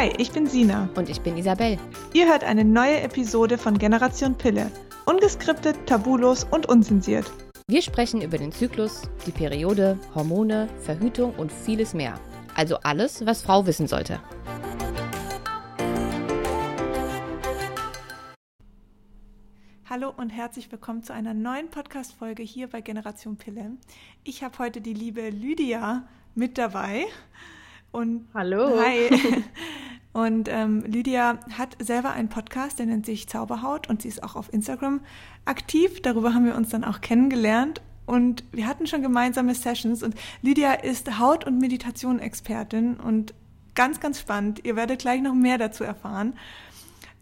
Hi, ich bin Sina. Und ich bin Isabel. Ihr hört eine neue Episode von Generation Pille. Ungeskriptet, tabulos und unzensiert. Wir sprechen über den Zyklus, die Periode, Hormone, Verhütung und vieles mehr. Also alles, was Frau wissen sollte. Hallo und herzlich willkommen zu einer neuen Podcast-Folge hier bei Generation Pille. Ich habe heute die liebe Lydia mit dabei. Und Hallo. Hi. Und ähm, Lydia hat selber einen Podcast, der nennt sich Zauberhaut und sie ist auch auf Instagram aktiv. Darüber haben wir uns dann auch kennengelernt und wir hatten schon gemeinsame Sessions und Lydia ist Haut- und Meditation-Expertin und ganz, ganz spannend. Ihr werdet gleich noch mehr dazu erfahren.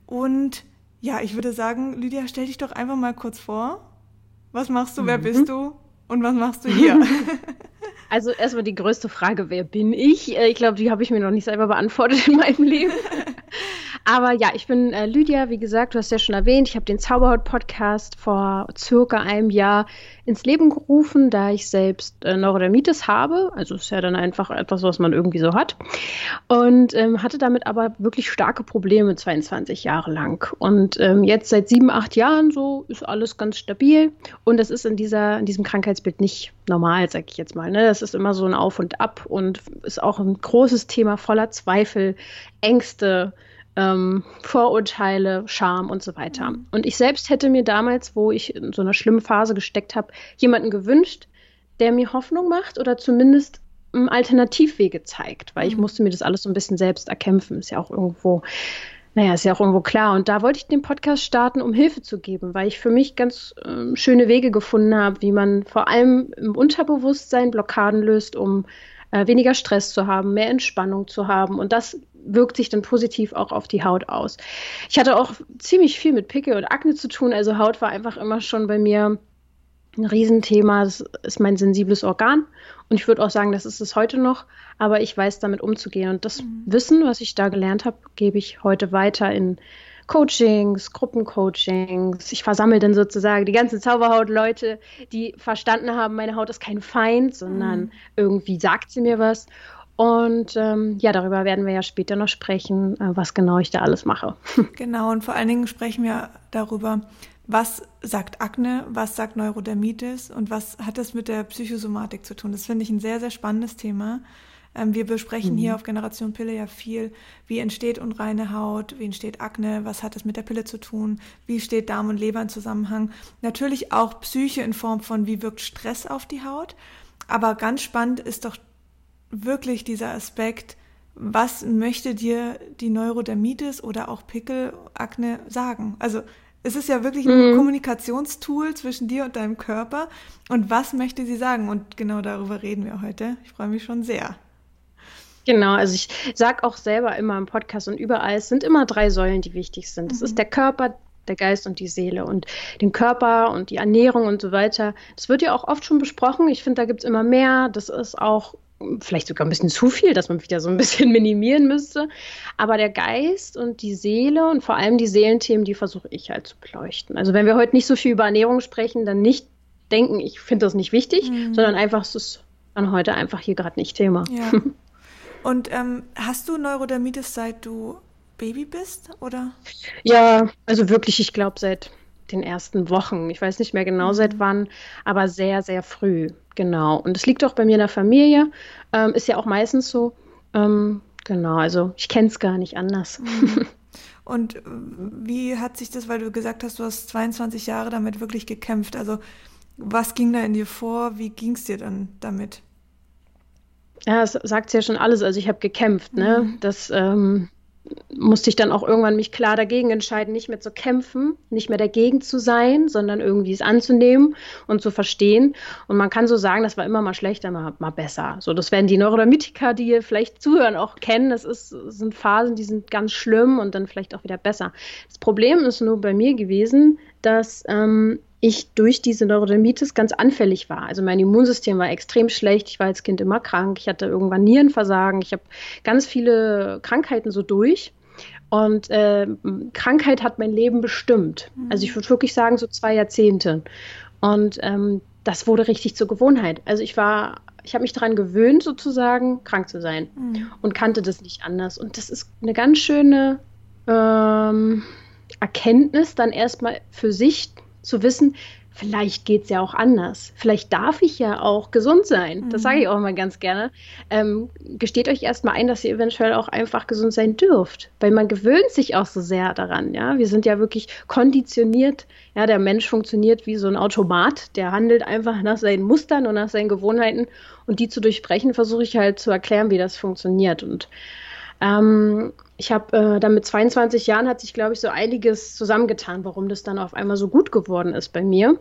Und ja, ich würde sagen, Lydia, stell dich doch einfach mal kurz vor. Was machst du, wer mhm. bist du und was machst du hier? Also erstmal die größte Frage, wer bin ich? Äh, ich glaube, die habe ich mir noch nicht selber beantwortet in meinem Leben. Aber ja, ich bin äh, Lydia, wie gesagt, du hast ja schon erwähnt, ich habe den Zauberhaut-Podcast vor circa einem Jahr ins Leben gerufen, da ich selbst äh, Neurodermitis habe. Also ist ja dann einfach etwas, was man irgendwie so hat. Und ähm, hatte damit aber wirklich starke Probleme 22 Jahre lang. Und ähm, jetzt seit sieben, acht Jahren so ist alles ganz stabil. Und das ist in, dieser, in diesem Krankheitsbild nicht normal, sag ich jetzt mal. Ne? Das ist immer so ein Auf und Ab und ist auch ein großes Thema voller Zweifel, Ängste ähm, Vorurteile, Scham und so weiter. Mhm. Und ich selbst hätte mir damals, wo ich in so einer schlimmen Phase gesteckt habe, jemanden gewünscht, der mir Hoffnung macht oder zumindest Alternativwege zeigt, weil ich mhm. musste mir das alles so ein bisschen selbst erkämpfen. Ist ja auch irgendwo, naja, ist ja auch irgendwo klar. Und da wollte ich den Podcast starten, um Hilfe zu geben, weil ich für mich ganz äh, schöne Wege gefunden habe, wie man vor allem im Unterbewusstsein Blockaden löst, um äh, weniger Stress zu haben, mehr Entspannung zu haben. Und das wirkt sich dann positiv auch auf die Haut aus. Ich hatte auch ziemlich viel mit Pickel und Akne zu tun. Also Haut war einfach immer schon bei mir ein Riesenthema. Das ist mein sensibles Organ. Und ich würde auch sagen, das ist es heute noch. Aber ich weiß damit umzugehen. Und das mhm. Wissen, was ich da gelernt habe, gebe ich heute weiter in Coachings, Gruppencoachings. Ich versammle dann sozusagen die ganzen Zauberhaut-Leute, die verstanden haben, meine Haut ist kein Feind, sondern mhm. irgendwie sagt sie mir was. Und ähm, ja, darüber werden wir ja später noch sprechen, äh, was genau ich da alles mache. Genau, und vor allen Dingen sprechen wir darüber, was sagt Akne, was sagt Neurodermitis und was hat das mit der Psychosomatik zu tun. Das finde ich ein sehr, sehr spannendes Thema. Ähm, wir besprechen mhm. hier auf Generation Pille ja viel, wie entsteht unreine Haut, wie entsteht Akne, was hat es mit der Pille zu tun, wie steht Darm und Leber in Zusammenhang. Natürlich auch Psyche in Form von, wie wirkt Stress auf die Haut. Aber ganz spannend ist doch wirklich dieser Aspekt, was möchte dir die Neurodermitis oder auch Pickelakne sagen? Also es ist ja wirklich ein mhm. Kommunikationstool zwischen dir und deinem Körper. Und was möchte sie sagen? Und genau darüber reden wir heute. Ich freue mich schon sehr. Genau, also ich sage auch selber immer im Podcast und überall, es sind immer drei Säulen, die wichtig sind. Das mhm. ist der Körper, der Geist und die Seele. Und den Körper und die Ernährung und so weiter, das wird ja auch oft schon besprochen. Ich finde, da gibt es immer mehr. Das ist auch vielleicht sogar ein bisschen zu viel, dass man wieder so ein bisschen minimieren müsste. Aber der Geist und die Seele und vor allem die Seelenthemen, die versuche ich halt zu beleuchten. Also wenn wir heute nicht so viel über Ernährung sprechen, dann nicht denken, ich finde das nicht wichtig, mhm. sondern einfach, es ist dann heute einfach hier gerade nicht Thema. Ja. Und ähm, hast du Neurodermitis seit du Baby bist, oder? Ja, also wirklich, ich glaube, seit den ersten Wochen. Ich weiß nicht mehr genau mhm. seit wann, aber sehr, sehr früh. Genau. Und es liegt auch bei mir in der Familie. Ähm, ist ja auch meistens so. Ähm, genau, also ich kenne es gar nicht anders. Mhm. Und äh, wie hat sich das, weil du gesagt hast, du hast 22 Jahre damit wirklich gekämpft. Also was ging da in dir vor? Wie ging es dir dann damit? Ja, es sagt ja schon alles. Also ich habe gekämpft, ne? Mhm. Das ähm, musste ich dann auch irgendwann mich klar dagegen entscheiden, nicht mehr zu kämpfen, nicht mehr dagegen zu sein, sondern irgendwie es anzunehmen und zu verstehen. Und man kann so sagen, das war immer mal schlechter, mal, mal besser. So, das werden die Neurodermitiker, die hier vielleicht zuhören, auch kennen. Das, ist, das sind Phasen, die sind ganz schlimm und dann vielleicht auch wieder besser. Das Problem ist nur bei mir gewesen, dass ähm, ich durch diese Neurodermitis ganz anfällig war. Also mein Immunsystem war extrem schlecht. Ich war als Kind immer krank. Ich hatte irgendwann Nierenversagen. Ich habe ganz viele Krankheiten so durch. Und äh, Krankheit hat mein Leben bestimmt. Mhm. Also ich würde wirklich sagen, so zwei Jahrzehnte. Und ähm, das wurde richtig zur Gewohnheit. Also ich war ich habe mich daran gewöhnt, sozusagen krank zu sein mhm. und kannte das nicht anders. Und das ist eine ganz schöne ähm, Erkenntnis, dann erstmal für sich zu wissen, vielleicht geht es ja auch anders. Vielleicht darf ich ja auch gesund sein. Mhm. Das sage ich auch mal ganz gerne. Ähm, gesteht euch erstmal ein, dass ihr eventuell auch einfach gesund sein dürft. Weil man gewöhnt sich auch so sehr daran. Ja? Wir sind ja wirklich konditioniert. Ja, der Mensch funktioniert wie so ein Automat. Der handelt einfach nach seinen Mustern und nach seinen Gewohnheiten. Und die zu durchbrechen, versuche ich halt zu erklären, wie das funktioniert. Und ähm, ich habe äh, dann mit 22 Jahren hat sich, glaube ich, so einiges zusammengetan, warum das dann auf einmal so gut geworden ist bei mir.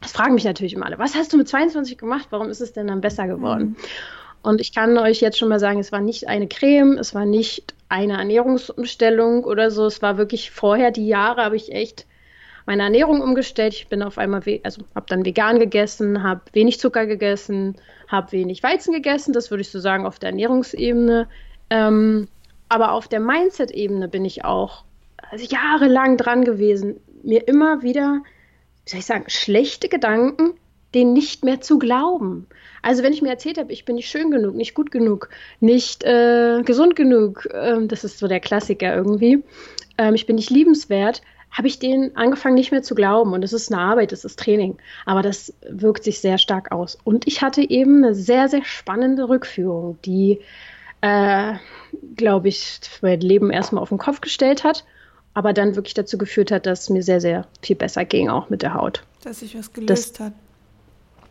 Das fragen mich natürlich immer alle, was hast du mit 22 gemacht? Warum ist es denn dann besser geworden? Mhm. Und ich kann euch jetzt schon mal sagen, es war nicht eine Creme, es war nicht eine Ernährungsumstellung oder so. Es war wirklich vorher die Jahre, habe ich echt meine Ernährung umgestellt. Ich bin auf einmal, also habe dann vegan gegessen, habe wenig Zucker gegessen, habe wenig Weizen gegessen. Das würde ich so sagen auf der Ernährungsebene. Ähm, aber auf der Mindset-Ebene bin ich auch also jahrelang dran gewesen, mir immer wieder, wie soll ich sagen, schlechte Gedanken, denen nicht mehr zu glauben. Also wenn ich mir erzählt habe, ich bin nicht schön genug, nicht gut genug, nicht äh, gesund genug, äh, das ist so der Klassiker irgendwie, äh, ich bin nicht liebenswert, habe ich denen angefangen nicht mehr zu glauben. Und es ist eine Arbeit, es ist Training. Aber das wirkt sich sehr stark aus. Und ich hatte eben eine sehr, sehr spannende Rückführung, die äh, glaube ich, mein Leben erstmal auf den Kopf gestellt hat, aber dann wirklich dazu geführt hat, dass es mir sehr, sehr viel besser ging, auch mit der Haut. Dass sich was gelöst das, hat.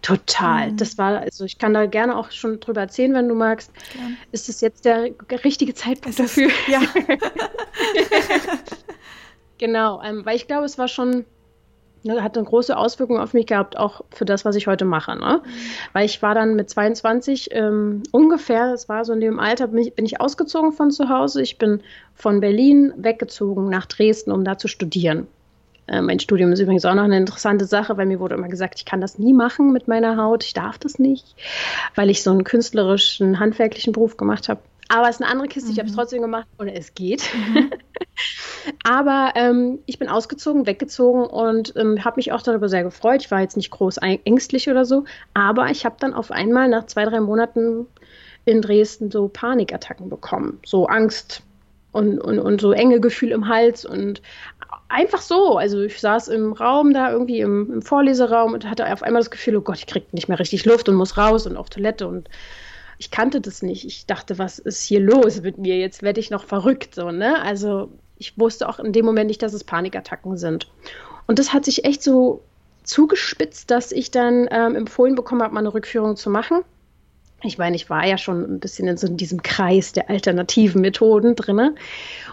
Total. Mhm. Das war, also ich kann da gerne auch schon drüber erzählen, wenn du magst. Ja. Ist es jetzt der richtige Zeitpunkt es dafür? Ist, ja. genau, ähm, weil ich glaube, es war schon ne, hat eine große Auswirkung auf mich gehabt, auch für das, was ich heute mache. Ne? Mhm. Weil ich war dann mit 22 ähm, ungefähr, es war so in dem Alter, bin ich, bin ich ausgezogen von zu Hause. Ich bin von Berlin weggezogen nach Dresden, um da zu studieren. Äh, mein Studium ist übrigens auch noch eine interessante Sache, weil mir wurde immer gesagt, ich kann das nie machen mit meiner Haut, ich darf das nicht, weil ich so einen künstlerischen, handwerklichen Beruf gemacht habe. Aber es ist eine andere Kiste, mhm. ich habe es trotzdem gemacht und es geht. Mhm. Aber ähm, ich bin ausgezogen, weggezogen und ähm, habe mich auch darüber sehr gefreut. Ich war jetzt nicht groß ängstlich oder so, aber ich habe dann auf einmal nach zwei, drei Monaten in Dresden so Panikattacken bekommen, so Angst und, und, und so enge Gefühl im Hals und einfach so. Also ich saß im Raum da irgendwie im, im Vorleseraum und hatte auf einmal das Gefühl, oh Gott, ich kriege nicht mehr richtig Luft und muss raus und auf Toilette und ich kannte das nicht. Ich dachte, was ist hier los mit mir? Jetzt werde ich noch verrückt, so, ne? Also ich wusste auch in dem Moment nicht, dass es Panikattacken sind. Und das hat sich echt so zugespitzt, dass ich dann ähm, empfohlen bekommen habe, mal eine Rückführung zu machen. Ich meine, ich war ja schon ein bisschen in so diesem Kreis der alternativen Methoden drin.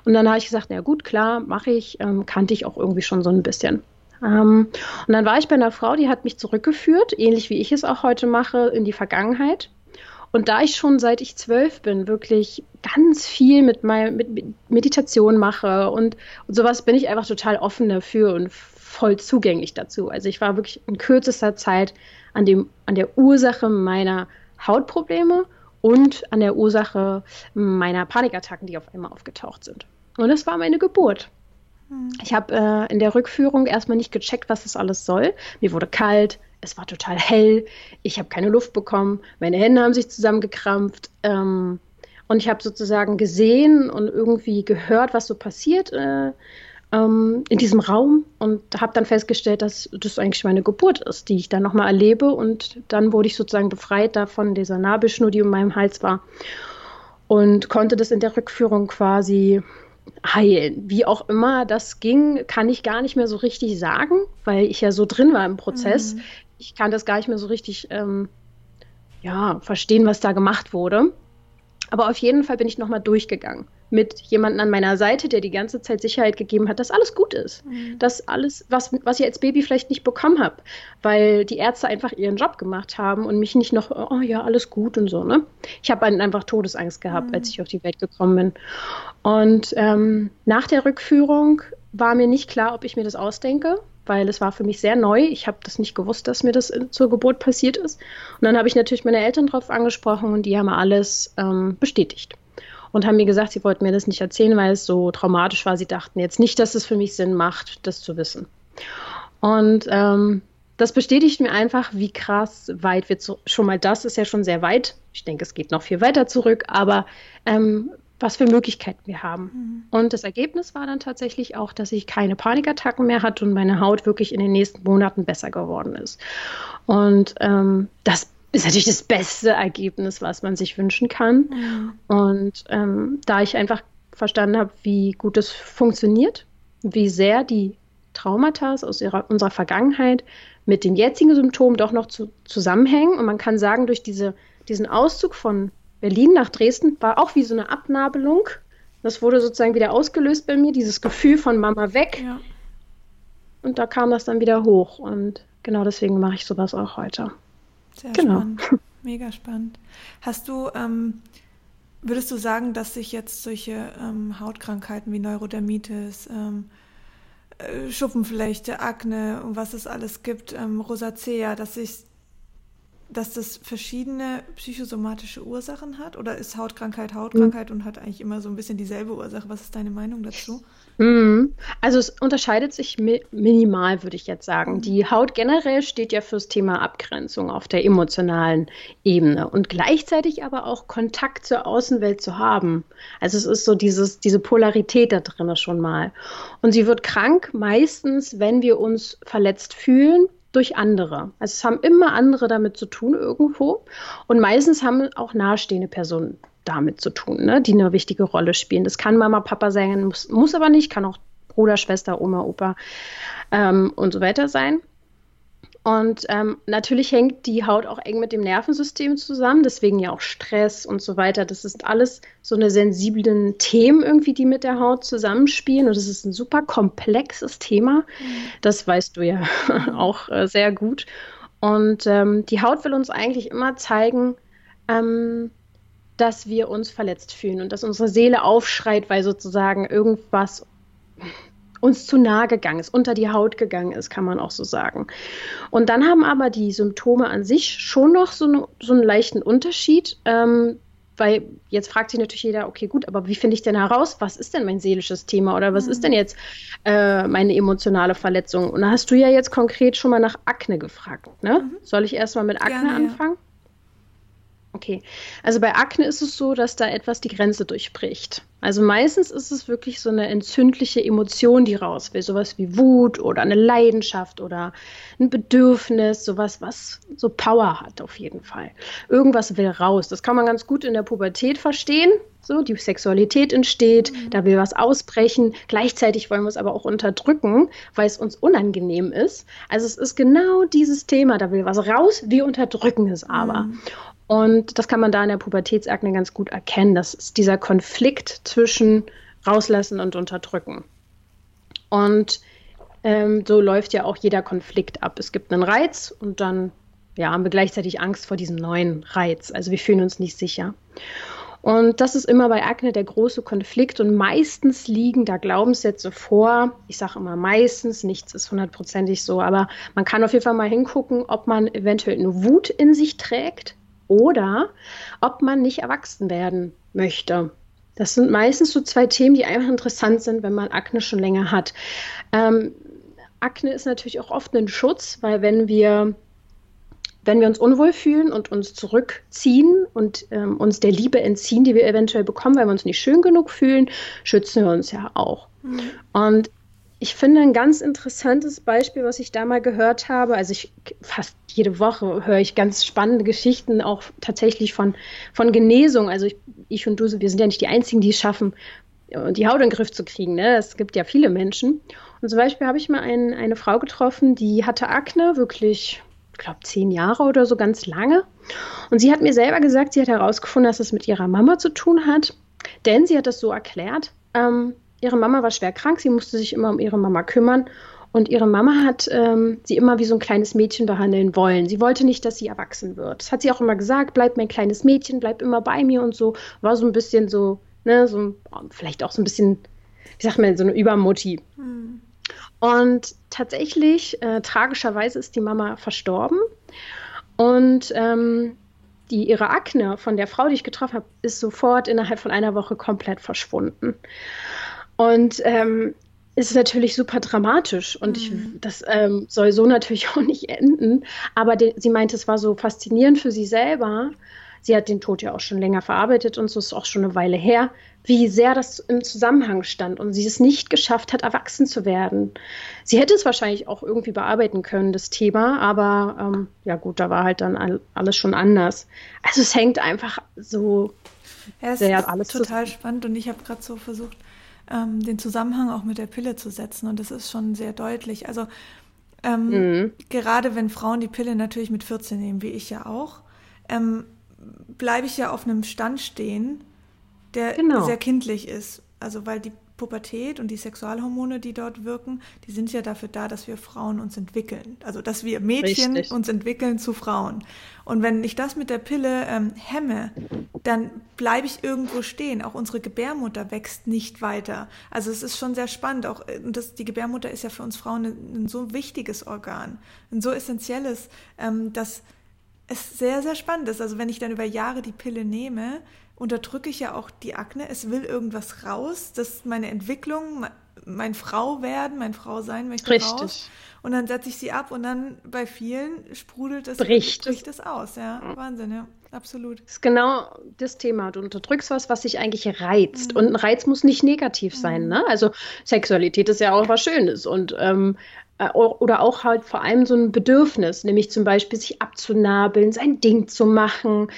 Und dann habe ich gesagt, na gut, klar, mache ich, ähm, kannte ich auch irgendwie schon so ein bisschen. Ähm, und dann war ich bei einer Frau, die hat mich zurückgeführt, ähnlich wie ich es auch heute mache, in die Vergangenheit. Und da ich schon seit ich zwölf bin wirklich ganz viel mit, mein, mit Meditation mache und, und sowas, bin ich einfach total offen dafür und voll zugänglich dazu. Also ich war wirklich in kürzester Zeit an, dem, an der Ursache meiner Hautprobleme und an der Ursache meiner Panikattacken, die auf einmal aufgetaucht sind. Und das war meine Geburt. Hm. Ich habe äh, in der Rückführung erstmal nicht gecheckt, was das alles soll. Mir wurde kalt, es war total hell, ich habe keine Luft bekommen, meine Hände haben sich zusammengekrampft. Ähm, und ich habe sozusagen gesehen und irgendwie gehört, was so passiert äh, ähm, in diesem Raum und habe dann festgestellt, dass das eigentlich meine Geburt ist, die ich dann nochmal erlebe. Und dann wurde ich sozusagen befreit davon, dieser Nabelschnur, die um meinem Hals war. Und konnte das in der Rückführung quasi heilen. Wie auch immer das ging, kann ich gar nicht mehr so richtig sagen, weil ich ja so drin war im Prozess. Mhm ich kann das gar nicht mehr so richtig ähm, ja, verstehen, was da gemacht wurde. Aber auf jeden Fall bin ich nochmal durchgegangen mit jemandem an meiner Seite, der die ganze Zeit Sicherheit gegeben hat, dass alles gut ist. Mhm. Dass alles, was, was ich als Baby vielleicht nicht bekommen habe, weil die Ärzte einfach ihren Job gemacht haben und mich nicht noch, oh ja, alles gut und so. Ne? Ich habe einfach Todesangst gehabt, mhm. als ich auf die Welt gekommen bin. Und ähm, nach der Rückführung war mir nicht klar, ob ich mir das ausdenke weil es war für mich sehr neu. Ich habe das nicht gewusst, dass mir das zur Geburt passiert ist. Und dann habe ich natürlich meine Eltern darauf angesprochen und die haben alles ähm, bestätigt. Und haben mir gesagt, sie wollten mir das nicht erzählen, weil es so traumatisch war. Sie dachten jetzt nicht, dass es für mich Sinn macht, das zu wissen. Und ähm, das bestätigt mir einfach, wie krass weit wir zu, schon mal das ist ja schon sehr weit. Ich denke, es geht noch viel weiter zurück, aber ähm, was für Möglichkeiten wir haben. Mhm. Und das Ergebnis war dann tatsächlich auch, dass ich keine Panikattacken mehr hatte und meine Haut wirklich in den nächsten Monaten besser geworden ist. Und ähm, das ist natürlich das beste Ergebnis, was man sich wünschen kann. Mhm. Und ähm, da ich einfach verstanden habe, wie gut es funktioniert, wie sehr die Traumata aus ihrer, unserer Vergangenheit mit den jetzigen Symptomen doch noch zu, zusammenhängen. Und man kann sagen, durch diese, diesen Auszug von Berlin nach Dresden war auch wie so eine Abnabelung. Das wurde sozusagen wieder ausgelöst bei mir, dieses Gefühl von Mama weg. Ja. Und da kam das dann wieder hoch. Und genau deswegen mache ich sowas auch heute. Sehr genau. spannend. Mega spannend. Hast du, ähm, würdest du sagen, dass sich jetzt solche ähm, Hautkrankheiten wie Neurodermitis, ähm, äh, Schuppenflechte, Akne und was es alles gibt, ähm, Rosacea, dass sich dass das verschiedene psychosomatische Ursachen hat? Oder ist Hautkrankheit Hautkrankheit mhm. und hat eigentlich immer so ein bisschen dieselbe Ursache? Was ist deine Meinung dazu? Mhm. Also es unterscheidet sich mi minimal, würde ich jetzt sagen. Mhm. Die Haut generell steht ja fürs Thema Abgrenzung auf der emotionalen Ebene und gleichzeitig aber auch Kontakt zur Außenwelt zu haben. Also es ist so dieses, diese Polarität da drin schon mal. Und sie wird krank meistens, wenn wir uns verletzt fühlen durch andere. Also es haben immer andere damit zu tun irgendwo. Und meistens haben auch nahestehende Personen damit zu tun, ne, die eine wichtige Rolle spielen. Das kann Mama, Papa sein, muss, muss aber nicht, kann auch Bruder, Schwester, Oma, Opa ähm, und so weiter sein. Und ähm, natürlich hängt die Haut auch eng mit dem Nervensystem zusammen, deswegen ja auch Stress und so weiter. Das ist alles so eine sensiblen Themen irgendwie, die mit der Haut zusammenspielen. Und das ist ein super komplexes Thema. Mhm. Das weißt du ja auch äh, sehr gut. Und ähm, die Haut will uns eigentlich immer zeigen, ähm, dass wir uns verletzt fühlen und dass unsere Seele aufschreit, weil sozusagen irgendwas uns zu nahe gegangen ist, unter die Haut gegangen ist, kann man auch so sagen. Und dann haben aber die Symptome an sich schon noch so, eine, so einen leichten Unterschied. Ähm, weil jetzt fragt sich natürlich jeder, okay, gut, aber wie finde ich denn heraus, was ist denn mein seelisches Thema oder was mhm. ist denn jetzt äh, meine emotionale Verletzung? Und da hast du ja jetzt konkret schon mal nach Akne gefragt. Ne? Mhm. Soll ich erstmal mit Akne Gerne, anfangen? Ja. Okay, also bei Akne ist es so, dass da etwas die Grenze durchbricht. Also meistens ist es wirklich so eine entzündliche Emotion, die raus will. Sowas wie Wut oder eine Leidenschaft oder ein Bedürfnis, sowas, was so Power hat auf jeden Fall. Irgendwas will raus. Das kann man ganz gut in der Pubertät verstehen. So, die Sexualität entsteht, mhm. da will was ausbrechen. Gleichzeitig wollen wir es aber auch unterdrücken, weil es uns unangenehm ist. Also es ist genau dieses Thema, da will was raus, wir unterdrücken es aber. Mhm. Und das kann man da in der Pubertätsakne ganz gut erkennen. Das ist dieser Konflikt zwischen rauslassen und unterdrücken. Und ähm, so läuft ja auch jeder Konflikt ab. Es gibt einen Reiz und dann ja, haben wir gleichzeitig Angst vor diesem neuen Reiz. Also wir fühlen uns nicht sicher. Und das ist immer bei Akne der große Konflikt und meistens liegen da Glaubenssätze vor. Ich sage immer meistens, nichts ist hundertprozentig so, aber man kann auf jeden Fall mal hingucken, ob man eventuell eine Wut in sich trägt, oder ob man nicht erwachsen werden möchte. Das sind meistens so zwei Themen, die einfach interessant sind, wenn man Akne schon länger hat. Ähm, Akne ist natürlich auch oft ein Schutz, weil wenn wir, wenn wir uns unwohl fühlen und uns zurückziehen und ähm, uns der Liebe entziehen, die wir eventuell bekommen, weil wir uns nicht schön genug fühlen, schützen wir uns ja auch. Mhm. Und ich finde ein ganz interessantes Beispiel, was ich da mal gehört habe. Also ich fast jede Woche höre ich ganz spannende Geschichten, auch tatsächlich von, von Genesung. Also ich, ich und du, wir sind ja nicht die Einzigen, die es schaffen, die Haut in den Griff zu kriegen. Ne? Es gibt ja viele Menschen. Und zum Beispiel habe ich mal ein, eine Frau getroffen, die hatte Akne, wirklich, ich glaube, zehn Jahre oder so, ganz lange. Und sie hat mir selber gesagt, sie hat herausgefunden, dass es mit ihrer Mama zu tun hat. Denn sie hat das so erklärt. Ähm, ihre Mama war schwer krank, sie musste sich immer um ihre Mama kümmern. Und ihre Mama hat ähm, sie immer wie so ein kleines Mädchen behandeln wollen. Sie wollte nicht, dass sie erwachsen wird. Das hat sie auch immer gesagt, bleib mein kleines Mädchen, bleib immer bei mir und so. War so ein bisschen so, ne, so vielleicht auch so ein bisschen, wie sagt man, so eine Übermutti. Hm. Und tatsächlich, äh, tragischerweise ist die Mama verstorben. Und ähm, die, ihre Akne von der Frau, die ich getroffen habe, ist sofort innerhalb von einer Woche komplett verschwunden. Und ähm, ist natürlich super dramatisch und ich, mhm. das ähm, soll so natürlich auch nicht enden. Aber de, sie meinte, es war so faszinierend für sie selber. Sie hat den Tod ja auch schon länger verarbeitet und so ist auch schon eine Weile her, wie sehr das im Zusammenhang stand und sie es nicht geschafft hat, erwachsen zu werden. Sie hätte es wahrscheinlich auch irgendwie bearbeiten können, das Thema, aber ähm, ja gut, da war halt dann alles schon anders. Also es hängt einfach so ja, sehr alles total spannend und ich habe gerade so versucht, ähm, den Zusammenhang auch mit der Pille zu setzen. Und das ist schon sehr deutlich. Also ähm, mhm. gerade wenn Frauen die Pille natürlich mit 14 nehmen, wie ich ja auch, ähm, bleibe ich ja auf einem Stand stehen, der genau. sehr kindlich ist. Also weil die Pubertät und die Sexualhormone, die dort wirken, die sind ja dafür da, dass wir Frauen uns entwickeln. Also dass wir Mädchen Richtig. uns entwickeln zu Frauen. Und wenn ich das mit der Pille ähm, hemme, dann bleibe ich irgendwo stehen. Auch unsere Gebärmutter wächst nicht weiter. Also es ist schon sehr spannend. Auch äh, das, die Gebärmutter ist ja für uns Frauen ein, ein so wichtiges Organ, ein so essentielles, ähm, dass es sehr, sehr spannend ist. Also wenn ich dann über Jahre die Pille nehme, unterdrücke ich ja auch die Akne. Es will irgendwas raus, dass meine Entwicklung, mein Frau werden, mein Frau sein möchte Richtig. raus. Und dann setze ich sie ab und dann bei vielen sprudelt es, bricht, bricht es aus. Ja, Wahnsinn, ja. Absolut. Das ist genau das Thema. Du unterdrückst was, was sich eigentlich reizt. Mhm. Und ein Reiz muss nicht negativ sein. Mhm. Ne? Also Sexualität ist ja auch was Schönes. Und ähm, äh, oder auch halt vor allem so ein Bedürfnis, nämlich zum Beispiel sich abzunabeln, sein Ding zu machen,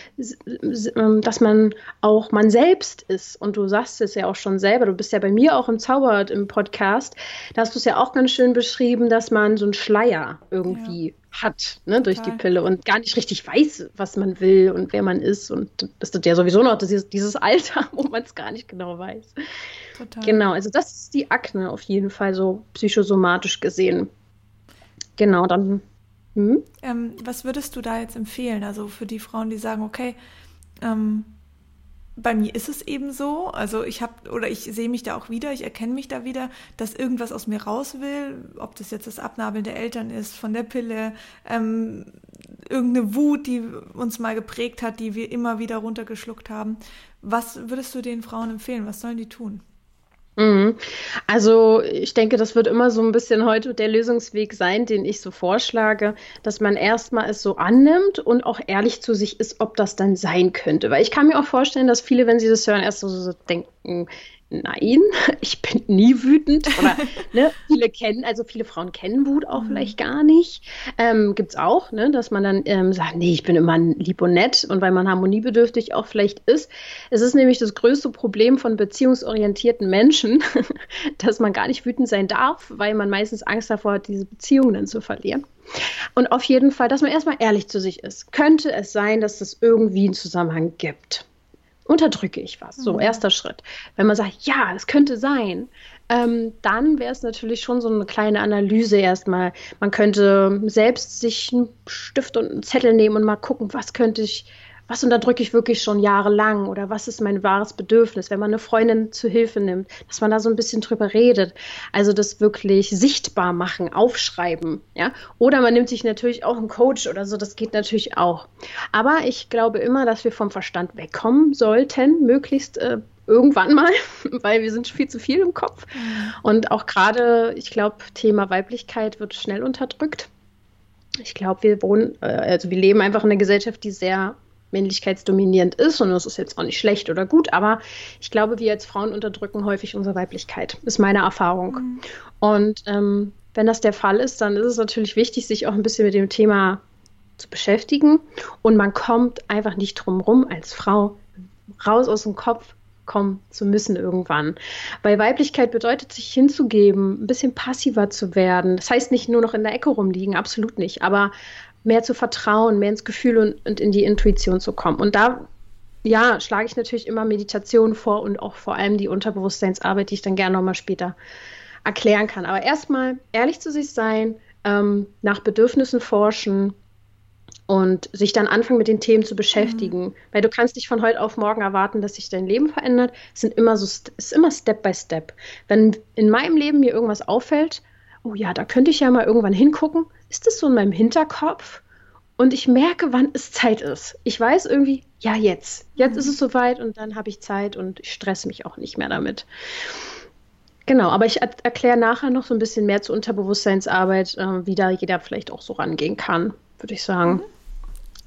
ähm, dass man auch man selbst ist. Und du sagst es ja auch schon selber, du bist ja bei mir auch im Zauberhört im Podcast, da hast du es ja auch ganz schön beschrieben, dass man so einen Schleier irgendwie ja. hat ne, durch die Pille und gar nicht richtig weiß, was man will und wer man ist. Und das ist ja sowieso noch dieses, dieses Alter, wo man es gar nicht genau weiß. Total. Genau, also das ist die Akne auf jeden Fall so psychosomatisch gesehen. Genau, dann. Hm? Ähm, was würdest du da jetzt empfehlen? Also für die Frauen, die sagen, okay, ähm, bei mir ist es eben so, also ich habe oder ich sehe mich da auch wieder, ich erkenne mich da wieder, dass irgendwas aus mir raus will, ob das jetzt das Abnabeln der Eltern ist, von der Pille, ähm, irgendeine Wut, die uns mal geprägt hat, die wir immer wieder runtergeschluckt haben. Was würdest du den Frauen empfehlen? Was sollen die tun? Mhm. Also ich denke, das wird immer so ein bisschen heute der Lösungsweg sein, den ich so vorschlage, dass man erstmal es so annimmt und auch ehrlich zu sich ist, ob das dann sein könnte. Weil ich kann mir auch vorstellen, dass viele, wenn sie das hören, erst so, so denken, nein, ich bin nie wütend. Oder ne, viele kennen, also viele Frauen kennen Wut auch mhm. vielleicht gar nicht. Ähm, Gibt es auch, ne, dass man dann ähm, sagt, nee, ich bin immer lieb und nett und weil man harmoniebedürftig auch vielleicht ist. Es ist nämlich das größte Problem von beziehungsorientierten Menschen, dass man gar nicht wütend sein darf, weil man meistens Angst davor hat, diese Beziehungen dann zu verlieren. Und auf jeden Fall, dass man erstmal ehrlich zu sich ist. Könnte es sein, dass es irgendwie einen Zusammenhang gibt? Unterdrücke ich was. So, mhm. erster Schritt. Wenn man sagt, ja, es könnte sein, ähm, dann wäre es natürlich schon so eine kleine Analyse erstmal. Man könnte selbst sich einen Stift und einen Zettel nehmen und mal gucken, was könnte ich was unterdrücke ich wirklich schon jahrelang oder was ist mein wahres Bedürfnis, wenn man eine Freundin zu Hilfe nimmt, dass man da so ein bisschen drüber redet. Also das wirklich sichtbar machen, aufschreiben, ja. Oder man nimmt sich natürlich auch einen Coach oder so, das geht natürlich auch. Aber ich glaube immer, dass wir vom Verstand wegkommen sollten, möglichst äh, irgendwann mal, weil wir sind viel zu viel im Kopf. Mhm. Und auch gerade, ich glaube, Thema Weiblichkeit wird schnell unterdrückt. Ich glaube, wir wohnen, äh, also wir leben einfach in einer Gesellschaft, die sehr männlichkeitsdominierend ist und das ist jetzt auch nicht schlecht oder gut, aber ich glaube, wir als Frauen unterdrücken häufig unsere Weiblichkeit, ist meine Erfahrung. Mhm. Und ähm, wenn das der Fall ist, dann ist es natürlich wichtig, sich auch ein bisschen mit dem Thema zu beschäftigen und man kommt einfach nicht drum rum als Frau raus aus dem Kopf kommen zu müssen irgendwann. Weil Weiblichkeit bedeutet, sich hinzugeben, ein bisschen passiver zu werden. Das heißt nicht nur noch in der Ecke rumliegen, absolut nicht, aber mehr zu vertrauen, mehr ins Gefühl und, und in die Intuition zu kommen. Und da ja, schlage ich natürlich immer Meditation vor und auch vor allem die Unterbewusstseinsarbeit, die ich dann gerne nochmal später erklären kann. Aber erstmal ehrlich zu sich sein, ähm, nach Bedürfnissen forschen und sich dann anfangen mit den Themen zu beschäftigen. Mhm. Weil du kannst nicht von heute auf morgen erwarten, dass sich dein Leben verändert. Es sind immer so, es ist immer Step by Step. Wenn in meinem Leben mir irgendwas auffällt, oh ja, da könnte ich ja mal irgendwann hingucken, ist es so in meinem Hinterkopf und ich merke, wann es Zeit ist. Ich weiß irgendwie, ja, jetzt. Jetzt mhm. ist es soweit und dann habe ich Zeit und ich stresse mich auch nicht mehr damit. Genau, aber ich er erkläre nachher noch so ein bisschen mehr zur Unterbewusstseinsarbeit, äh, wie da jeder vielleicht auch so rangehen kann, würde ich sagen. Mhm.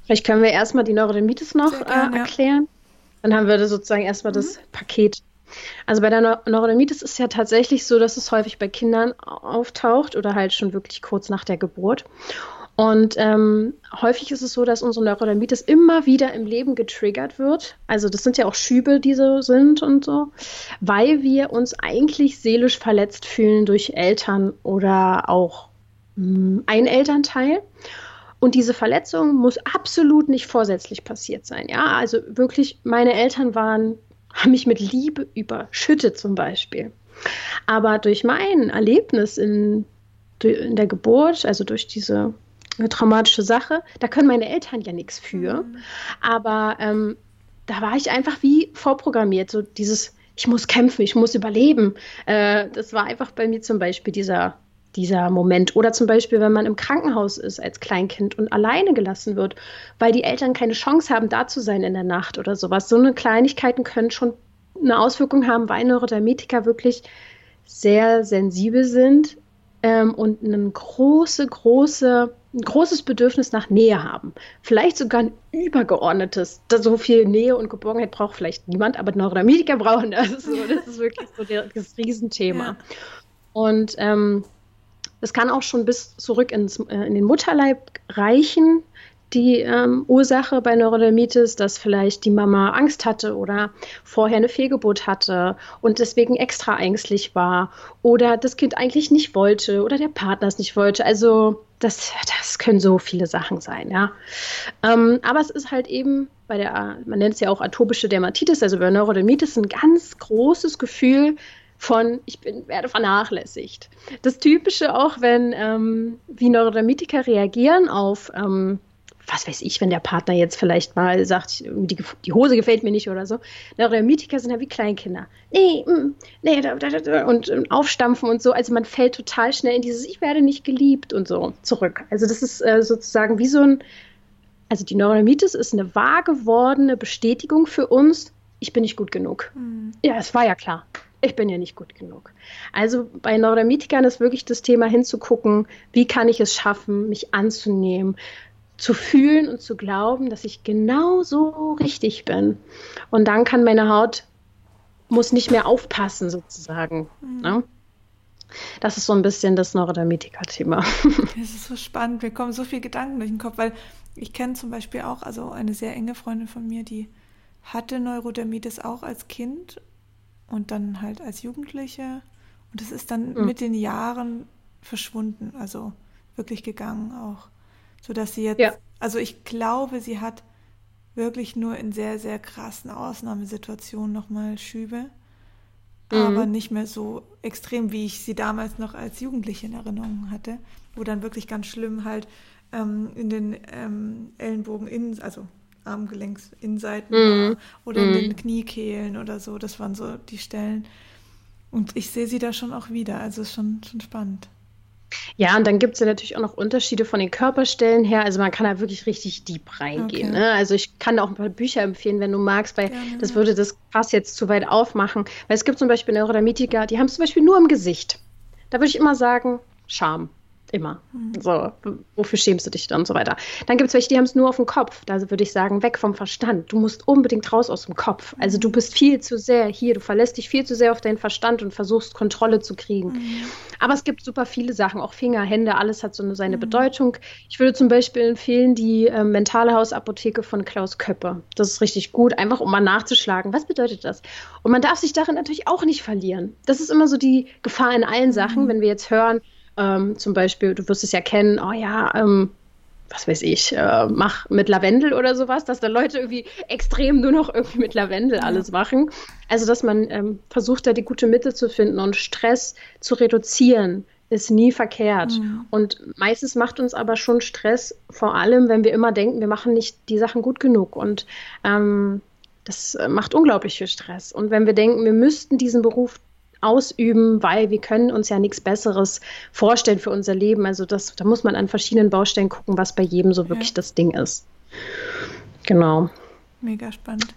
Vielleicht können wir erstmal die Neurodermitis noch gern, äh, erklären. Ja. Dann haben wir sozusagen erstmal mhm. das Paket. Also bei der Neurodermitis ist ja tatsächlich so, dass es häufig bei Kindern auftaucht oder halt schon wirklich kurz nach der Geburt. Und ähm, häufig ist es so, dass unsere Neurodermitis immer wieder im Leben getriggert wird. Also das sind ja auch Schübe, die so sind und so, weil wir uns eigentlich seelisch verletzt fühlen durch Eltern oder auch mh, hm, ein Elternteil. Und diese Verletzung muss absolut nicht vorsätzlich passiert sein. Ja, also wirklich, meine Eltern waren, haben mich mit Liebe überschüttet zum Beispiel. Aber durch mein Erlebnis in, in der Geburt, also durch diese traumatische Sache. Da können meine Eltern ja nichts für. Mhm. Aber ähm, da war ich einfach wie vorprogrammiert. So dieses, ich muss kämpfen, ich muss überleben. Äh, das war einfach bei mir zum Beispiel dieser, dieser Moment. Oder zum Beispiel, wenn man im Krankenhaus ist als Kleinkind und alleine gelassen wird, weil die Eltern keine Chance haben, da zu sein in der Nacht oder sowas. So eine Kleinigkeiten können schon eine Auswirkung haben, weil Neurodermetiker wirklich sehr sensibel sind ähm, und eine große, große ein großes Bedürfnis nach Nähe haben. Vielleicht sogar ein übergeordnetes. So viel Nähe und Geborgenheit braucht vielleicht niemand, aber Neurodermitiker brauchen das. So, das ist wirklich so der, das Riesenthema. Ja. Und ähm, das kann auch schon bis zurück ins, äh, in den Mutterleib reichen die ähm, Ursache bei Neurodermitis, dass vielleicht die Mama Angst hatte oder vorher eine Fehlgeburt hatte und deswegen extra ängstlich war oder das Kind eigentlich nicht wollte oder der Partner es nicht wollte. Also das, das können so viele Sachen sein, ja. Ähm, aber es ist halt eben bei der, man nennt es ja auch atopische Dermatitis, also bei Neurodermitis, ein ganz großes Gefühl von, ich bin, werde vernachlässigt. Das Typische auch, wenn ähm, wie Neurodermitiker reagieren auf ähm, was weiß ich, wenn der Partner jetzt vielleicht mal sagt, die, die Hose gefällt mir nicht oder so. Neurodermitiker sind ja wie Kleinkinder. Nee, mm, nee, da, da, da, und, und, aufstampfen und so. Also man fällt total schnell in dieses Ich werde nicht geliebt und so zurück. Also das ist äh, sozusagen wie so ein, also die Neurodermitis ist eine wahr gewordene Bestätigung für uns, ich bin nicht gut genug. Mhm. Ja, es war ja klar. Ich bin ja nicht gut genug. Also bei Neurodermitikern ist wirklich das Thema hinzugucken, wie kann ich es schaffen, mich anzunehmen, zu fühlen und zu glauben, dass ich genau so richtig bin. Und dann kann meine Haut, muss nicht mehr aufpassen sozusagen. Mhm. Ne? Das ist so ein bisschen das Neurodermitiker-Thema. Es ist so spannend, mir kommen so viele Gedanken durch den Kopf, weil ich kenne zum Beispiel auch, also eine sehr enge Freundin von mir, die hatte Neurodermitis auch als Kind und dann halt als Jugendliche. Und es ist dann mhm. mit den Jahren verschwunden, also wirklich gegangen auch sodass sie jetzt, ja. also ich glaube, sie hat wirklich nur in sehr, sehr krassen Ausnahmesituationen nochmal Schübe, mhm. aber nicht mehr so extrem, wie ich sie damals noch als Jugendliche in Erinnerung hatte, wo dann wirklich ganz schlimm halt ähm, in den ähm, Ellenbogen, in, also Armgelenksinnenseiten mhm. oder in den mhm. Kniekehlen oder so, das waren so die Stellen. Und ich sehe sie da schon auch wieder, also ist schon, schon spannend. Ja, und dann gibt es ja natürlich auch noch Unterschiede von den Körperstellen her. Also man kann da wirklich richtig deep reingehen. Okay. Ne? Also ich kann da auch ein paar Bücher empfehlen, wenn du magst, weil Gerne. das würde das Fass jetzt zu weit aufmachen. Weil es gibt zum Beispiel Neurodermitiker, die haben es zum Beispiel nur im Gesicht. Da würde ich immer sagen, Scham. Immer. Mhm. So, wofür schämst du dich dann und so weiter. Dann gibt es welche, die haben es nur auf dem Kopf. Da würde ich sagen, weg vom Verstand. Du musst unbedingt raus aus dem Kopf. Also du bist viel zu sehr hier. Du verlässt dich viel zu sehr auf deinen Verstand und versuchst Kontrolle zu kriegen. Mhm. Aber es gibt super viele Sachen, auch Finger, Hände, alles hat so eine, seine mhm. Bedeutung. Ich würde zum Beispiel empfehlen die äh, mentale Hausapotheke von Klaus Köppe. Das ist richtig gut, einfach um mal nachzuschlagen. Was bedeutet das? Und man darf sich darin natürlich auch nicht verlieren. Das ist immer so die Gefahr in allen Sachen, mhm. wenn wir jetzt hören, ähm, zum Beispiel, du wirst es ja kennen, oh ja, ähm, was weiß ich, äh, mach mit Lavendel oder sowas, dass da Leute irgendwie extrem nur noch irgendwie mit Lavendel alles machen. Also, dass man ähm, versucht, da die gute Mitte zu finden und Stress zu reduzieren, ist nie verkehrt. Mhm. Und meistens macht uns aber schon Stress, vor allem, wenn wir immer denken, wir machen nicht die Sachen gut genug. Und ähm, das macht unglaublich viel Stress. Und wenn wir denken, wir müssten diesen Beruf ausüben, weil wir können uns ja nichts Besseres vorstellen für unser Leben. Also das, da muss man an verschiedenen Baustellen gucken, was bei jedem so wirklich ja. das Ding ist. Genau. Mega spannend.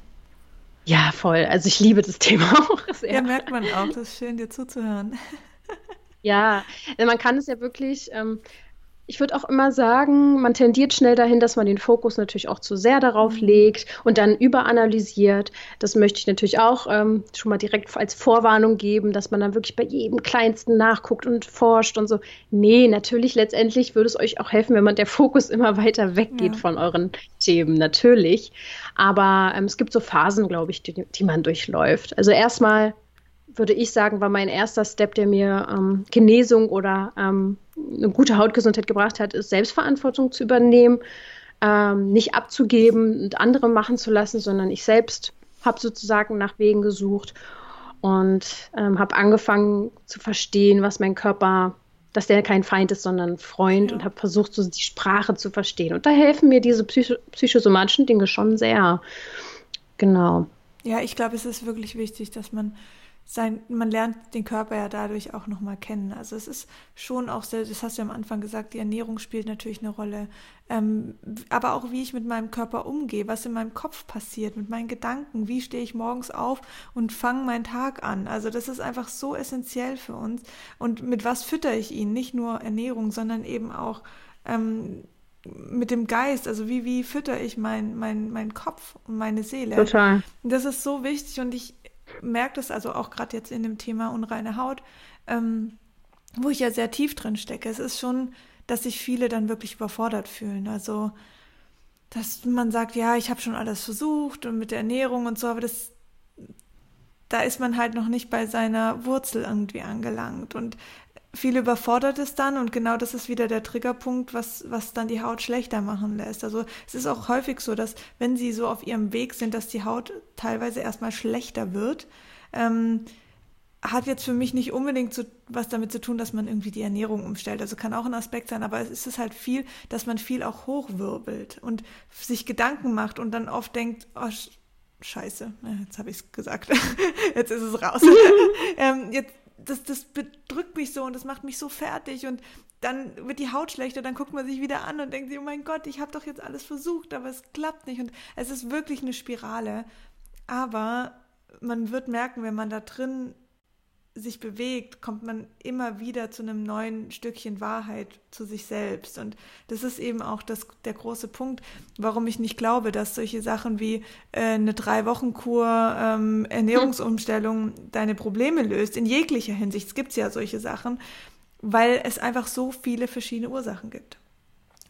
Ja, voll. Also ich liebe das Thema auch sehr. Ja, merkt man auch. Das ist schön, dir zuzuhören. Ja, man kann es ja wirklich, ähm, ich würde auch immer sagen, man tendiert schnell dahin, dass man den Fokus natürlich auch zu sehr darauf mhm. legt und dann überanalysiert. Das möchte ich natürlich auch ähm, schon mal direkt als Vorwarnung geben, dass man dann wirklich bei jedem Kleinsten nachguckt und forscht und so. Nee, natürlich, letztendlich würde es euch auch helfen, wenn man der Fokus immer weiter weggeht ja. von euren Themen, natürlich. Aber ähm, es gibt so Phasen, glaube ich, die, die man durchläuft. Also erstmal würde ich sagen, war mein erster Step, der mir ähm, Genesung oder ähm, eine gute Hautgesundheit gebracht hat, ist Selbstverantwortung zu übernehmen, ähm, nicht abzugeben und andere machen zu lassen, sondern ich selbst habe sozusagen nach Wegen gesucht und ähm, habe angefangen zu verstehen, was mein Körper, dass der kein Feind ist, sondern ein Freund ja. und habe versucht, so die Sprache zu verstehen. Und da helfen mir diese psycho psychosomatischen Dinge schon sehr. Genau. Ja, ich glaube, es ist wirklich wichtig, dass man sein, man lernt den Körper ja dadurch auch nochmal kennen. Also es ist schon auch sehr, das hast du ja am Anfang gesagt, die Ernährung spielt natürlich eine Rolle. Ähm, aber auch wie ich mit meinem Körper umgehe, was in meinem Kopf passiert, mit meinen Gedanken, wie stehe ich morgens auf und fange meinen Tag an. Also das ist einfach so essentiell für uns. Und mit was fütter ich ihn? Nicht nur Ernährung, sondern eben auch ähm, mit dem Geist, also wie, wie fütter ich meinen mein, mein Kopf und meine Seele. Total. Das ist so wichtig und ich, merke das also auch gerade jetzt in dem Thema unreine Haut, ähm, wo ich ja sehr tief drin stecke. Es ist schon, dass sich viele dann wirklich überfordert fühlen. Also, dass man sagt, ja, ich habe schon alles versucht und mit der Ernährung und so, aber das, da ist man halt noch nicht bei seiner Wurzel irgendwie angelangt. Und viel überfordert es dann und genau das ist wieder der Triggerpunkt, was, was dann die Haut schlechter machen lässt. Also es ist auch häufig so, dass wenn sie so auf ihrem Weg sind, dass die Haut teilweise erstmal schlechter wird. Ähm, hat jetzt für mich nicht unbedingt so was damit zu tun, dass man irgendwie die Ernährung umstellt. Also kann auch ein Aspekt sein, aber es ist halt viel, dass man viel auch hochwirbelt und sich Gedanken macht und dann oft denkt, oh, Scheiße, jetzt habe ich es gesagt, jetzt ist es raus. ähm, jetzt das, das bedrückt mich so und das macht mich so fertig und dann wird die Haut schlechter, dann guckt man sich wieder an und denkt sich, oh mein Gott, ich habe doch jetzt alles versucht, aber es klappt nicht und es ist wirklich eine Spirale. Aber man wird merken, wenn man da drin sich bewegt, kommt man immer wieder zu einem neuen Stückchen Wahrheit zu sich selbst. Und das ist eben auch das, der große Punkt, warum ich nicht glaube, dass solche Sachen wie äh, eine Drei-Wochen-Kur, ähm, Ernährungsumstellung deine Probleme löst, in jeglicher Hinsicht. Es gibt ja solche Sachen, weil es einfach so viele verschiedene Ursachen gibt.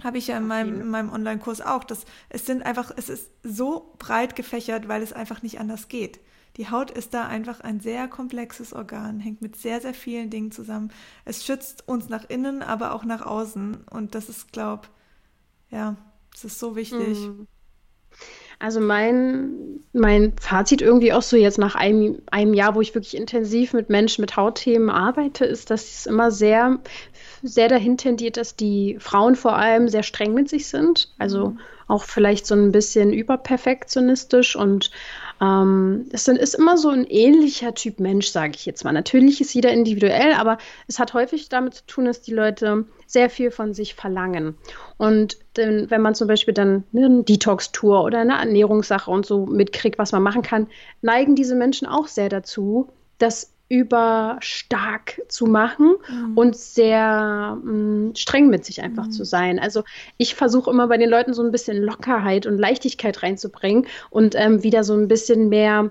Habe ich ja in meinem, in meinem Online-Kurs auch. Das, es sind einfach, es ist so breit gefächert, weil es einfach nicht anders geht. Die Haut ist da einfach ein sehr komplexes Organ, hängt mit sehr, sehr vielen Dingen zusammen. Es schützt uns nach innen, aber auch nach außen. Und das ist, glaube ja, das ist so wichtig. Mhm. Also mein, mein Fazit irgendwie auch so jetzt nach einem, einem Jahr, wo ich wirklich intensiv mit Menschen mit Hautthemen arbeite, ist, dass es immer sehr, sehr dahin tendiert, dass die Frauen vor allem sehr streng mit sich sind. Also mhm. auch vielleicht so ein bisschen überperfektionistisch und ähm, es ist immer so ein ähnlicher Typ Mensch, sage ich jetzt mal. Natürlich ist jeder individuell, aber es hat häufig damit zu tun, dass die Leute sehr viel von sich verlangen. Und wenn man zum Beispiel dann eine Detox-Tour oder eine Ernährungssache und so mitkriegt, was man machen kann, neigen diese Menschen auch sehr dazu, dass überstark zu machen mhm. und sehr mh, mm, streng mit sich einfach mhm. zu sein. Also ich versuche immer bei den Leuten so ein bisschen Lockerheit und Leichtigkeit reinzubringen und ähm, wieder so ein bisschen mehr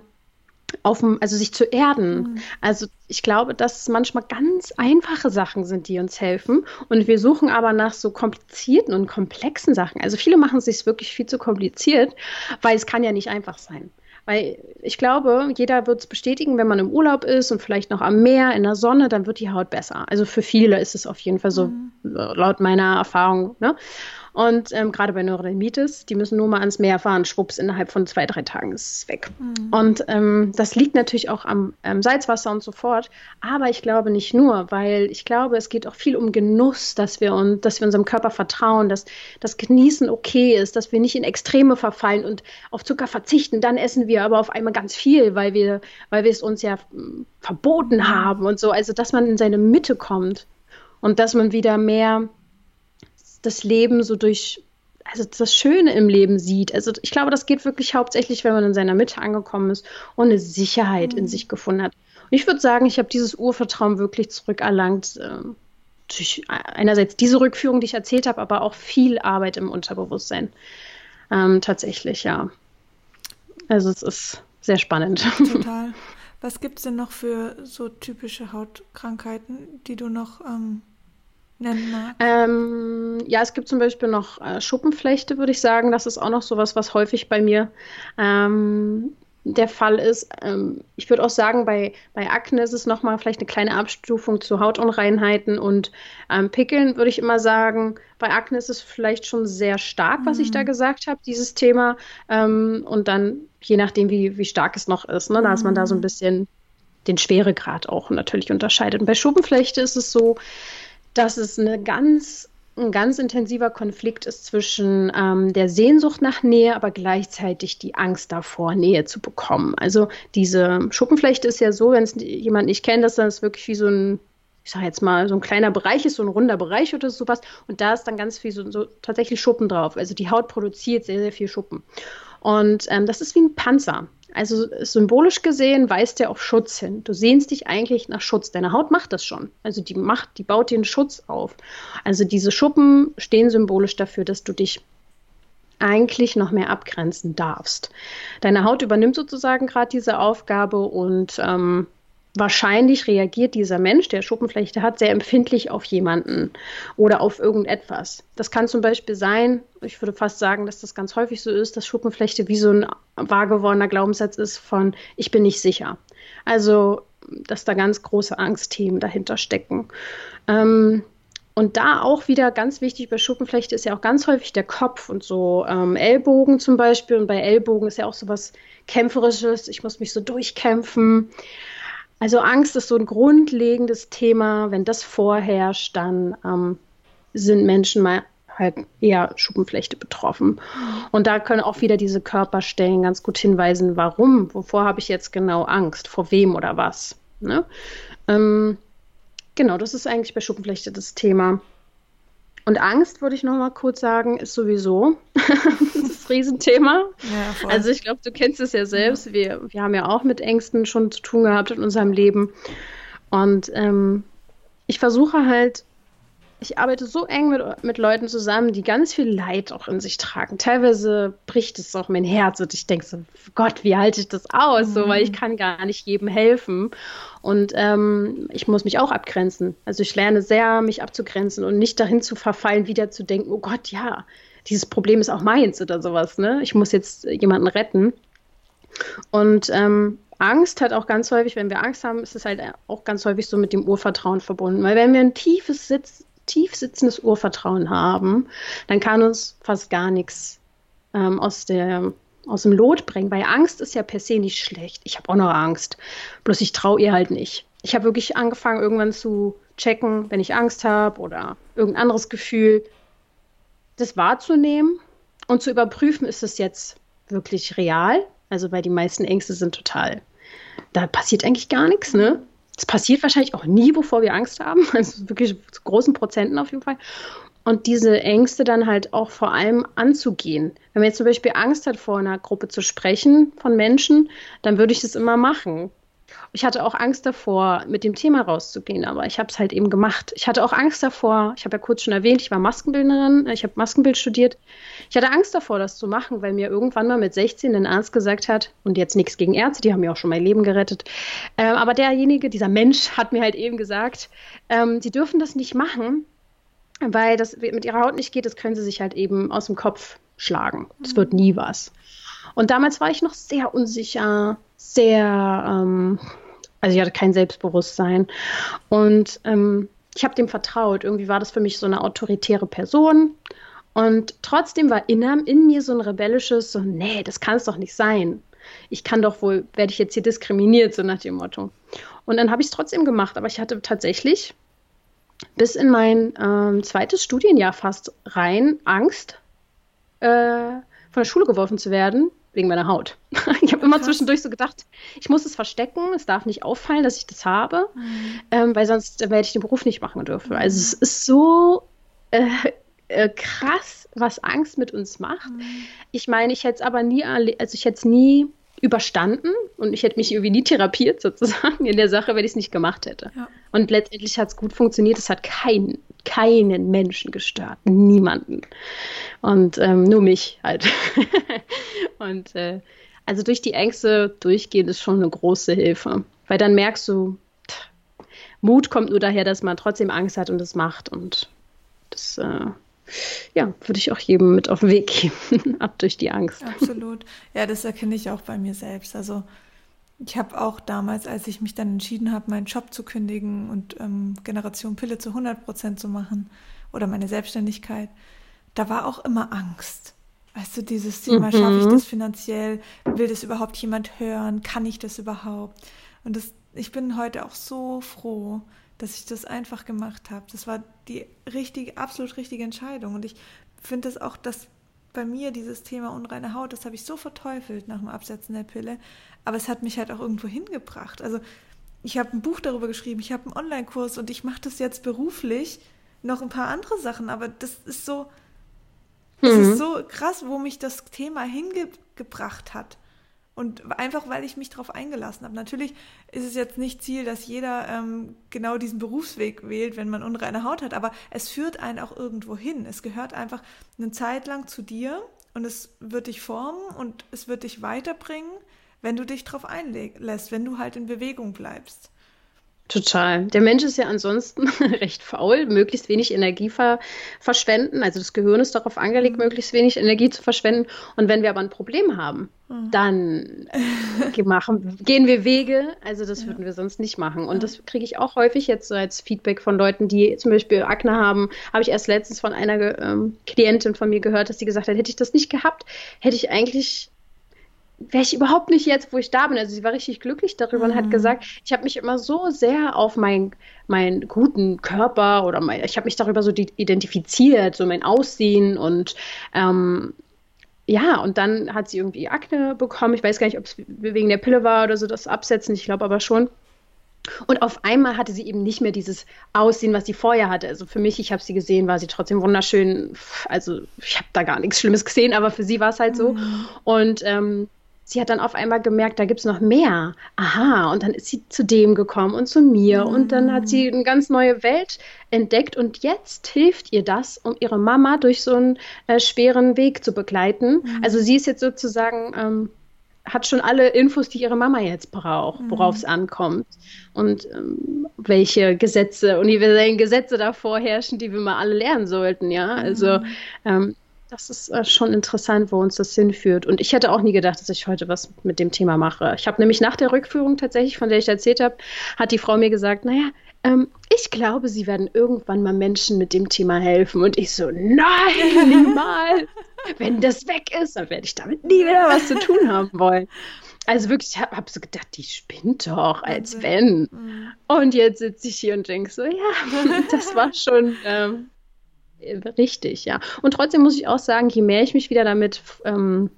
auf dem, also sich zu erden. Mhm. Also ich glaube, dass es manchmal ganz einfache Sachen sind, die uns helfen. Und wir suchen aber nach so komplizierten und komplexen Sachen. Also viele machen es sich wirklich viel zu kompliziert, weil es kann ja nicht einfach sein. Weil ich glaube, jeder wird es bestätigen, wenn man im Urlaub ist und vielleicht noch am Meer, in der Sonne, dann wird die Haut besser. Also für viele ist es auf jeden Fall so, mhm. laut meiner Erfahrung. Ne? Und ähm, gerade bei Neurodermitis, die müssen nur mal ans Meer fahren, schwupps, innerhalb von zwei, drei Tagen ist es weg. Mhm. Und ähm, das liegt natürlich auch am ähm, Salzwasser und so fort. Aber ich glaube nicht nur, weil ich glaube, es geht auch viel um Genuss, dass wir, uns, dass wir unserem Körper vertrauen, dass das Genießen okay ist, dass wir nicht in Extreme verfallen und auf Zucker verzichten. Dann essen wir aber auf einmal ganz viel, weil wir, weil wir es uns ja hm, verboten haben und so. Also, dass man in seine Mitte kommt und dass man wieder mehr das Leben so durch, also das Schöne im Leben sieht. Also ich glaube, das geht wirklich hauptsächlich, wenn man in seiner Mitte angekommen ist und eine Sicherheit mhm. in sich gefunden hat. Und ich würde sagen, ich habe dieses Urvertrauen wirklich zurückerlangt. Äh, durch einerseits diese Rückführung, die ich erzählt habe, aber auch viel Arbeit im Unterbewusstsein. Ähm, tatsächlich, ja. Also es ist sehr spannend. Total. Was gibt es denn noch für so typische Hautkrankheiten, die du noch ähm, nennen? Ähm, ja, es gibt zum Beispiel noch äh, Schuppenflechte, würde ich sagen. Das ist auch noch sowas, was häufig bei mir ähm, der Fall ist. Ähm, ich würde auch sagen, bei, bei Akne ist es nochmal vielleicht eine kleine Abstufung zu Hautunreinheiten und ähm, Pickeln, würde ich immer sagen. Bei Akne ist es vielleicht schon sehr stark, was mhm. ich da mhm. gesagt habe, dieses Thema. Ähm, und dann, je nachdem, wie, wie stark es noch ist, ne, mhm. dass man da so ein mhm. bisschen den Schweregrad auch natürlich unterscheidet. Und bei Schuppenflechte ist es so, dass es eine ganz ein ganz intensiver Konflikt ist zwischen ähm, der Sehnsucht nach Nähe, aber gleichzeitig die Angst davor, Nähe zu bekommen. Also diese Schuppenflechte ist ja so, wenn es jemand nicht kennt, dass das wirklich wie so ein, ich sage jetzt mal, so ein kleiner Bereich ist, so ein runder Bereich oder sowas. Und da ist dann ganz viel so, so tatsächlich Schuppen drauf. Also die Haut produziert sehr, sehr viel Schuppen. Und ähm, das ist wie ein Panzer. Also symbolisch gesehen weist er auf Schutz hin. Du sehnst dich eigentlich nach Schutz. Deine Haut macht das schon. Also die macht, die baut den Schutz auf. Also diese Schuppen stehen symbolisch dafür, dass du dich eigentlich noch mehr abgrenzen darfst. Deine Haut übernimmt sozusagen gerade diese Aufgabe und ähm, wahrscheinlich reagiert dieser Mensch, der Schuppenflechte hat, sehr empfindlich auf jemanden oder auf irgendetwas. Das kann zum Beispiel sein, ich würde fast sagen, dass das ganz häufig so ist, dass Schuppenflechte wie so ein wahrgewordener Glaubenssatz ist von ich bin nicht sicher. Also, dass da ganz große Angstthemen dahinter stecken. Ähm, und da auch wieder ganz wichtig bei Schuppenflechte ist ja auch ganz häufig der Kopf und so ähm, Ellbogen zum Beispiel. Und bei Ellbogen ist ja auch so was Kämpferisches. Ich muss mich so durchkämpfen. Also Angst ist so ein grundlegendes Thema. Wenn das vorherrscht, dann ähm, sind Menschen mal halt eher Schuppenflechte betroffen. Und da können auch wieder diese Körperstellen ganz gut hinweisen, warum, wovor habe ich jetzt genau Angst, vor wem oder was. Ne? Ähm, genau, das ist eigentlich bei Schuppenflechte das Thema. Und Angst, würde ich noch mal kurz sagen, ist sowieso das Riesenthema. Ja, also ich glaube, du kennst es ja selbst. Ja. Wir, wir haben ja auch mit Ängsten schon zu tun gehabt in unserem Leben. Und ähm, ich versuche halt ich arbeite so eng mit, mit Leuten zusammen, die ganz viel Leid auch in sich tragen. Teilweise bricht es auch mein Herz und ich denke so, Gott, wie halte ich das aus? Mhm. So, weil ich mhm. kann gar nicht jedem helfen. Und ähm, ich muss mich auch abgrenzen. Also ich lerne sehr, mich abzugrenzen und nicht dahin zu verfallen, wieder zu denken, oh Gott, ja, dieses Problem ist auch meins oder sowas. Ne? Ich muss jetzt jemanden retten. Und ähm, Angst hat auch ganz häufig, wenn wir Angst haben, ist es halt auch ganz häufig so mit dem Urvertrauen verbunden. Weil wenn wir ein tiefes Sitz, tief sitzendes Urvertrauen haben, dann kann uns fast gar nichts ähm, aus, der, aus dem Lot bringen, weil Angst ist ja per se nicht schlecht. Ich habe auch noch Angst, bloß ich traue ihr halt nicht. Ich habe wirklich angefangen, irgendwann zu checken, wenn ich Angst habe oder irgendein anderes Gefühl, das wahrzunehmen und zu überprüfen, ist es jetzt wirklich real? Also, weil die meisten Ängste sind total, da passiert eigentlich gar nichts, ne? Es passiert wahrscheinlich auch nie, bevor wir Angst haben. Also wirklich zu großen Prozenten auf jeden Fall. Und diese Ängste dann halt auch vor allem anzugehen. Wenn man jetzt zum Beispiel Angst hat, vor einer Gruppe zu sprechen von Menschen, dann würde ich das immer machen. Ich hatte auch Angst davor, mit dem Thema rauszugehen, aber ich habe es halt eben gemacht. Ich hatte auch Angst davor, ich habe ja kurz schon erwähnt, ich war Maskenbildnerin, ich habe Maskenbild studiert. Ich hatte Angst davor, das zu machen, weil mir irgendwann mal mit 16 ein Arzt gesagt hat, und jetzt nichts gegen Ärzte, die haben mir auch schon mein Leben gerettet, äh, aber derjenige, dieser Mensch hat mir halt eben gesagt, ähm, sie dürfen das nicht machen, weil das mit ihrer Haut nicht geht, das können sie sich halt eben aus dem Kopf schlagen. Das wird nie was. Und damals war ich noch sehr unsicher, sehr, ähm, also ich hatte kein Selbstbewusstsein. Und ähm, ich habe dem vertraut. Irgendwie war das für mich so eine autoritäre Person. Und trotzdem war in, in mir so ein rebellisches, so, nee, das kann es doch nicht sein. Ich kann doch wohl, werde ich jetzt hier diskriminiert, so nach dem Motto. Und dann habe ich es trotzdem gemacht, aber ich hatte tatsächlich bis in mein ähm, zweites Studienjahr fast rein Angst, äh, von der Schule geworfen zu werden, wegen meiner Haut. ich habe immer Krass. zwischendurch so gedacht, ich muss es verstecken, es darf nicht auffallen, dass ich das habe, mhm. ähm, weil sonst werde ich den Beruf nicht machen dürfen. Also es ist so, äh, äh, krass, was Angst mit uns macht. Mhm. Ich meine, ich hätte es aber nie, also ich hätte es nie überstanden und ich hätte mich irgendwie nie therapiert sozusagen in der Sache, wenn ich es nicht gemacht hätte. Ja. Und letztendlich hat es gut funktioniert. Es hat kein, keinen Menschen gestört, niemanden. Und ähm, nur mich halt. und äh, also durch die Ängste durchgehen ist schon eine große Hilfe, weil dann merkst du, Mut kommt nur daher, dass man trotzdem Angst hat und es macht und das äh, ja, würde ich auch jedem mit auf den Weg geben, ab durch die Angst. Absolut. Ja, das erkenne ich auch bei mir selbst. Also ich habe auch damals, als ich mich dann entschieden habe, meinen Job zu kündigen und ähm, Generation Pille zu 100 Prozent zu machen oder meine Selbstständigkeit, da war auch immer Angst. Weißt du, dieses Thema, mhm. schaffe ich das finanziell? Will das überhaupt jemand hören? Kann ich das überhaupt? Und das, ich bin heute auch so froh, dass ich das einfach gemacht habe. Das war die richtige, absolut richtige Entscheidung. Und ich finde das auch, dass bei mir dieses Thema unreine Haut, das habe ich so verteufelt nach dem Absetzen der Pille. Aber es hat mich halt auch irgendwo hingebracht. Also ich habe ein Buch darüber geschrieben, ich habe einen Online-Kurs und ich mache das jetzt beruflich. Noch ein paar andere Sachen, aber das ist so, das mhm. ist so krass, wo mich das Thema hingebracht hat. Und einfach, weil ich mich darauf eingelassen habe. Natürlich ist es jetzt nicht Ziel, dass jeder ähm, genau diesen Berufsweg wählt, wenn man unreine Haut hat, aber es führt einen auch irgendwo hin. Es gehört einfach eine Zeit lang zu dir und es wird dich formen und es wird dich weiterbringen, wenn du dich darauf einlässt, wenn du halt in Bewegung bleibst. Total. Der Mensch ist ja ansonsten recht faul, möglichst wenig Energie ver verschwenden. Also das Gehirn ist darauf angelegt, mhm. möglichst wenig Energie zu verschwenden. Und wenn wir aber ein Problem haben, mhm. dann machen, gehen wir Wege. Also das ja. würden wir sonst nicht machen. Und ja. das kriege ich auch häufig jetzt so als Feedback von Leuten, die zum Beispiel Akne haben. Habe ich erst letztens von einer ähm, Klientin von mir gehört, dass sie gesagt hat, hätte ich das nicht gehabt, hätte ich eigentlich wäre ich überhaupt nicht jetzt, wo ich da bin. Also sie war richtig glücklich darüber mhm. und hat mhm. gesagt, ich habe mich immer so sehr auf meinen mein guten Körper oder mein, ich habe mich darüber so identifiziert, so mein Aussehen und ähm, ja, und dann hat sie irgendwie Akne bekommen. Ich weiß gar nicht, ob es wegen der Pille war oder so, das Absetzen, ich glaube aber schon. Und auf einmal hatte sie eben nicht mehr dieses Aussehen, was sie vorher hatte. Also für mich, ich habe sie gesehen, war sie trotzdem wunderschön. Also ich habe da gar nichts Schlimmes gesehen, aber für sie war es halt so. Mhm. Und ähm, sie hat dann auf einmal gemerkt, da gibt es noch mehr. Aha, und dann ist sie zu dem gekommen und zu mir. Mhm. Und dann hat sie eine ganz neue Welt entdeckt. Und jetzt hilft ihr das, um ihre Mama durch so einen äh, schweren Weg zu begleiten. Mhm. Also sie ist jetzt sozusagen. Ähm, hat schon alle Infos, die ihre Mama jetzt braucht, worauf es mhm. ankommt und ähm, welche Gesetze, universellen Gesetze davor herrschen, die wir mal alle lernen sollten, ja. Also mhm. ähm, das ist äh, schon interessant, wo uns das hinführt. Und ich hätte auch nie gedacht, dass ich heute was mit dem Thema mache. Ich habe nämlich nach der Rückführung tatsächlich, von der ich erzählt habe, hat die Frau mir gesagt, naja, ähm, ich glaube, sie werden irgendwann mal Menschen mit dem Thema helfen. Und ich so, nein, niemals. Wenn das weg ist, dann werde ich damit nie wieder was zu tun haben wollen. Also wirklich, ich habe hab so gedacht, die spinnt doch, als wenn. Mhm. Und jetzt sitze ich hier und denke so, ja, das war schon ähm, Richtig, ja. Und trotzdem muss ich auch sagen, je mehr ich mich wieder damit ähm,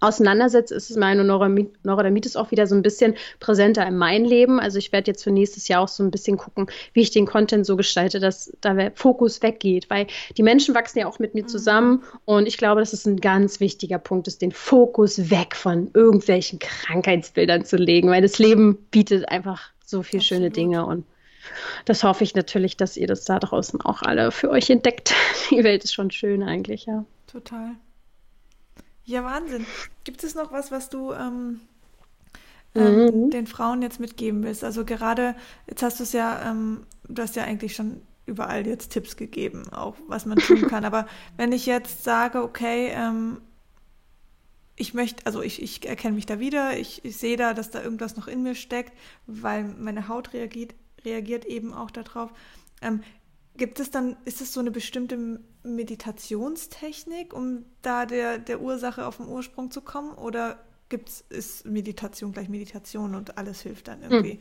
auseinandersetze, ist es meine Neurodermitis auch wieder so ein bisschen präsenter in meinem Leben. Also ich werde jetzt für nächstes Jahr auch so ein bisschen gucken, wie ich den Content so gestalte, dass da der Fokus weggeht, weil die Menschen wachsen ja auch mit mir mhm. zusammen und ich glaube, dass es ein ganz wichtiger Punkt ist, den Fokus weg von irgendwelchen Krankheitsbildern zu legen, weil das Leben bietet einfach so viele Absolut. schöne Dinge und das hoffe ich natürlich, dass ihr das da draußen auch alle für euch entdeckt. Die Welt ist schon schön eigentlich, ja. Total. Ja, Wahnsinn. Gibt es noch was, was du ähm, ähm, mhm. den Frauen jetzt mitgeben willst? Also gerade, jetzt hast du es ja, ähm, du hast ja eigentlich schon überall jetzt Tipps gegeben, auch was man tun kann. Aber wenn ich jetzt sage, okay, ähm, ich möchte, also ich, ich erkenne mich da wieder, ich, ich sehe da, dass da irgendwas noch in mir steckt, weil meine Haut reagiert, reagiert eben auch darauf. Ähm, gibt es dann, ist es so eine bestimmte Meditationstechnik, um da der, der Ursache auf den Ursprung zu kommen? Oder gibt's, ist Meditation gleich Meditation und alles hilft dann irgendwie? Hm.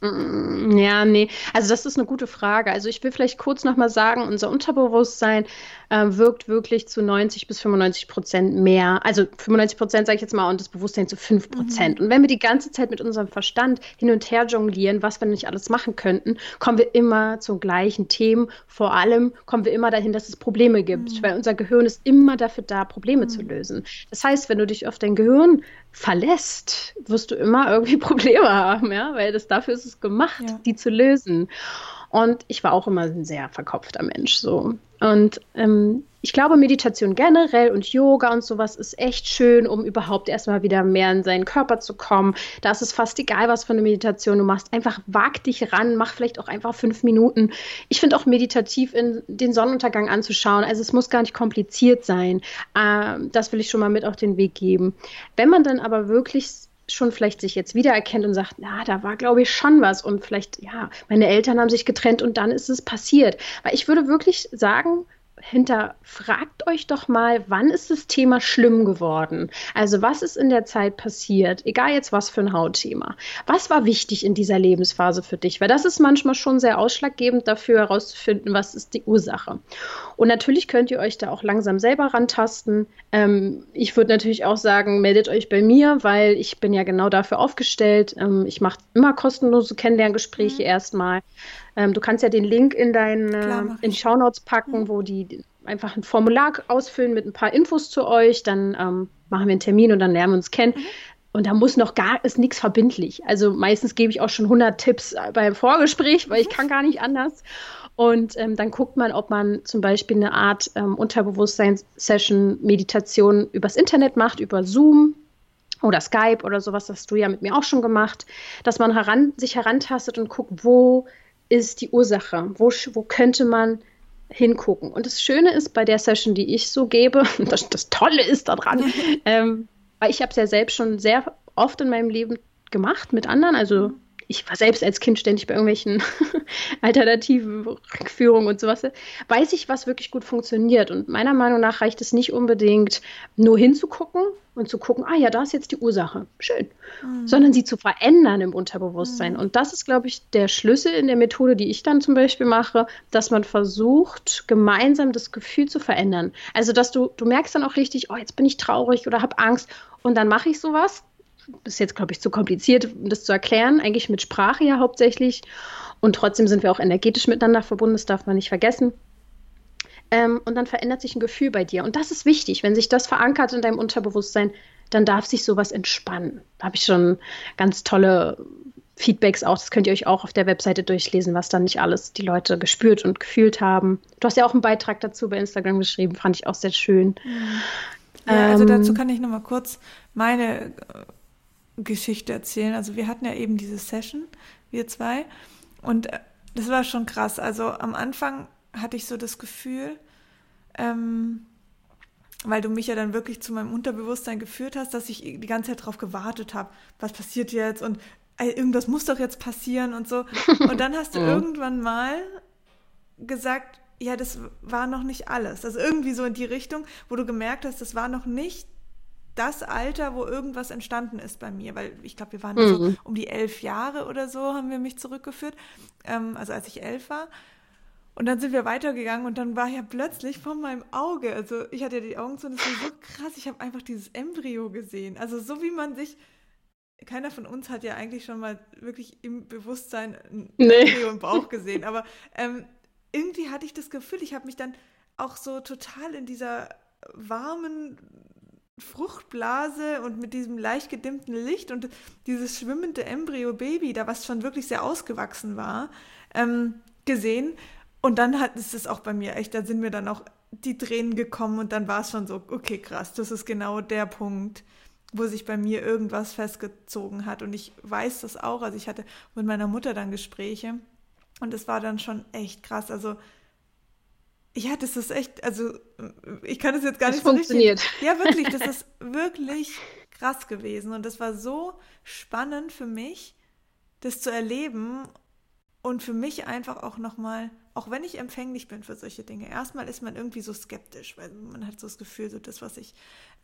Mm, ja, nee. Also das ist eine gute Frage. Also ich will vielleicht kurz nochmal sagen, unser Unterbewusstsein äh, wirkt wirklich zu 90 bis 95 Prozent mehr. Also 95 Prozent sage ich jetzt mal und das Bewusstsein zu 5 Prozent. Mhm. Und wenn wir die ganze Zeit mit unserem Verstand hin und her jonglieren, was wir nicht alles machen könnten, kommen wir immer zu gleichen Themen. Vor allem kommen wir immer dahin, dass es Probleme gibt, mhm. weil unser Gehirn ist immer dafür da, Probleme mhm. zu lösen. Das heißt, wenn du dich auf dein Gehirn verlässt, wirst du immer irgendwie Probleme haben, ja, weil das dafür ist es gemacht, ja. die zu lösen. Und ich war auch immer ein sehr verkopfter Mensch so. Und ähm, ich glaube, Meditation generell und Yoga und sowas ist echt schön, um überhaupt erstmal wieder mehr in seinen Körper zu kommen. Da ist es fast egal, was für eine Meditation du machst. Einfach wag dich ran, mach vielleicht auch einfach fünf Minuten. Ich finde auch meditativ in den Sonnenuntergang anzuschauen. Also es muss gar nicht kompliziert sein. Ähm, das will ich schon mal mit auf den Weg geben. Wenn man dann aber wirklich schon vielleicht sich jetzt wiedererkennt und sagt, na, da war, glaube ich, schon was und vielleicht, ja, meine Eltern haben sich getrennt und dann ist es passiert. Weil ich würde wirklich sagen, hinterfragt euch doch mal, wann ist das Thema schlimm geworden? Also was ist in der Zeit passiert? Egal jetzt was für ein Hautthema. Was war wichtig in dieser Lebensphase für dich? Weil das ist manchmal schon sehr ausschlaggebend dafür herauszufinden, was ist die Ursache. Und natürlich könnt ihr euch da auch langsam selber rantasten. Ähm, ich würde natürlich auch sagen, meldet euch bei mir, weil ich bin ja genau dafür aufgestellt. Ähm, ich mache immer kostenlose Kennenlerngespräche mhm. erstmal. Ähm, du kannst ja den Link in deinen äh, in Shownotes packen, mhm. wo die einfach ein Formular ausfüllen mit ein paar Infos zu euch. Dann ähm, machen wir einen Termin und dann lernen wir uns kennen. Mhm. Und da muss noch gar, ist nichts verbindlich. Also meistens gebe ich auch schon 100 Tipps beim Vorgespräch, weil ich mhm. kann gar nicht anders. Und ähm, dann guckt man, ob man zum Beispiel eine Art ähm, Unterbewusstseins-Session, Meditation übers Internet macht, über Zoom oder Skype oder sowas. Das hast du ja mit mir auch schon gemacht, dass man heran, sich herantastet und guckt, wo ist die Ursache? Wo, wo könnte man hingucken? Und das Schöne ist bei der Session, die ich so gebe, das, das Tolle ist daran, ähm, weil ich habe es ja selbst schon sehr oft in meinem Leben gemacht mit anderen, also ich war selbst als Kind ständig bei irgendwelchen alternativen Rückführungen und sowas, weiß ich, was wirklich gut funktioniert. Und meiner Meinung nach reicht es nicht unbedingt, nur hinzugucken und zu gucken, ah ja, da ist jetzt die Ursache. Schön. Mhm. Sondern sie zu verändern im Unterbewusstsein. Mhm. Und das ist, glaube ich, der Schlüssel in der Methode, die ich dann zum Beispiel mache, dass man versucht, gemeinsam das Gefühl zu verändern. Also, dass du, du merkst dann auch richtig, oh, jetzt bin ich traurig oder habe Angst. Und dann mache ich sowas ist jetzt, glaube ich, zu kompliziert, um das zu erklären. Eigentlich mit Sprache ja hauptsächlich. Und trotzdem sind wir auch energetisch miteinander verbunden, das darf man nicht vergessen. Ähm, und dann verändert sich ein Gefühl bei dir. Und das ist wichtig. Wenn sich das verankert in deinem Unterbewusstsein, dann darf sich sowas entspannen. Da habe ich schon ganz tolle Feedbacks auch. Das könnt ihr euch auch auf der Webseite durchlesen, was dann nicht alles die Leute gespürt und gefühlt haben. Du hast ja auch einen Beitrag dazu bei Instagram geschrieben, fand ich auch sehr schön. Ja, also dazu ähm, kann ich noch mal kurz meine Geschichte erzählen. Also wir hatten ja eben diese Session, wir zwei, und äh, das war schon krass. Also am Anfang hatte ich so das Gefühl, ähm, weil du mich ja dann wirklich zu meinem Unterbewusstsein geführt hast, dass ich die ganze Zeit darauf gewartet habe, was passiert jetzt und ey, irgendwas muss doch jetzt passieren und so. Und dann hast du irgendwann mal gesagt, ja, das war noch nicht alles. Also irgendwie so in die Richtung, wo du gemerkt hast, das war noch nicht das Alter, wo irgendwas entstanden ist bei mir, weil ich glaube, wir waren mhm. so um die elf Jahre oder so, haben wir mich zurückgeführt, ähm, also als ich elf war. Und dann sind wir weitergegangen und dann war ja plötzlich vor meinem Auge, also ich hatte ja die Augen zu und es war so krass, ich habe einfach dieses Embryo gesehen. Also so wie man sich, keiner von uns hat ja eigentlich schon mal wirklich im Bewusstsein ein nee. Embryo im Bauch gesehen, aber ähm, irgendwie hatte ich das Gefühl, ich habe mich dann auch so total in dieser warmen Fruchtblase und mit diesem leicht gedimmten Licht und dieses schwimmende Embryo-Baby, da was schon wirklich sehr ausgewachsen war, ähm, gesehen. Und dann hat es auch bei mir echt, da sind mir dann auch die Tränen gekommen und dann war es schon so, okay, krass, das ist genau der Punkt, wo sich bei mir irgendwas festgezogen hat. Und ich weiß das auch. Also ich hatte mit meiner Mutter dann Gespräche und es war dann schon echt krass. Also ja, das ist echt, also ich kann es jetzt gar das nicht funktioniert. so richtig. Ja, wirklich, das ist wirklich krass gewesen und das war so spannend für mich, das zu erleben und für mich einfach auch nochmal auch wenn ich empfänglich bin für solche Dinge, erstmal ist man irgendwie so skeptisch, weil man hat so das Gefühl, so das, was ich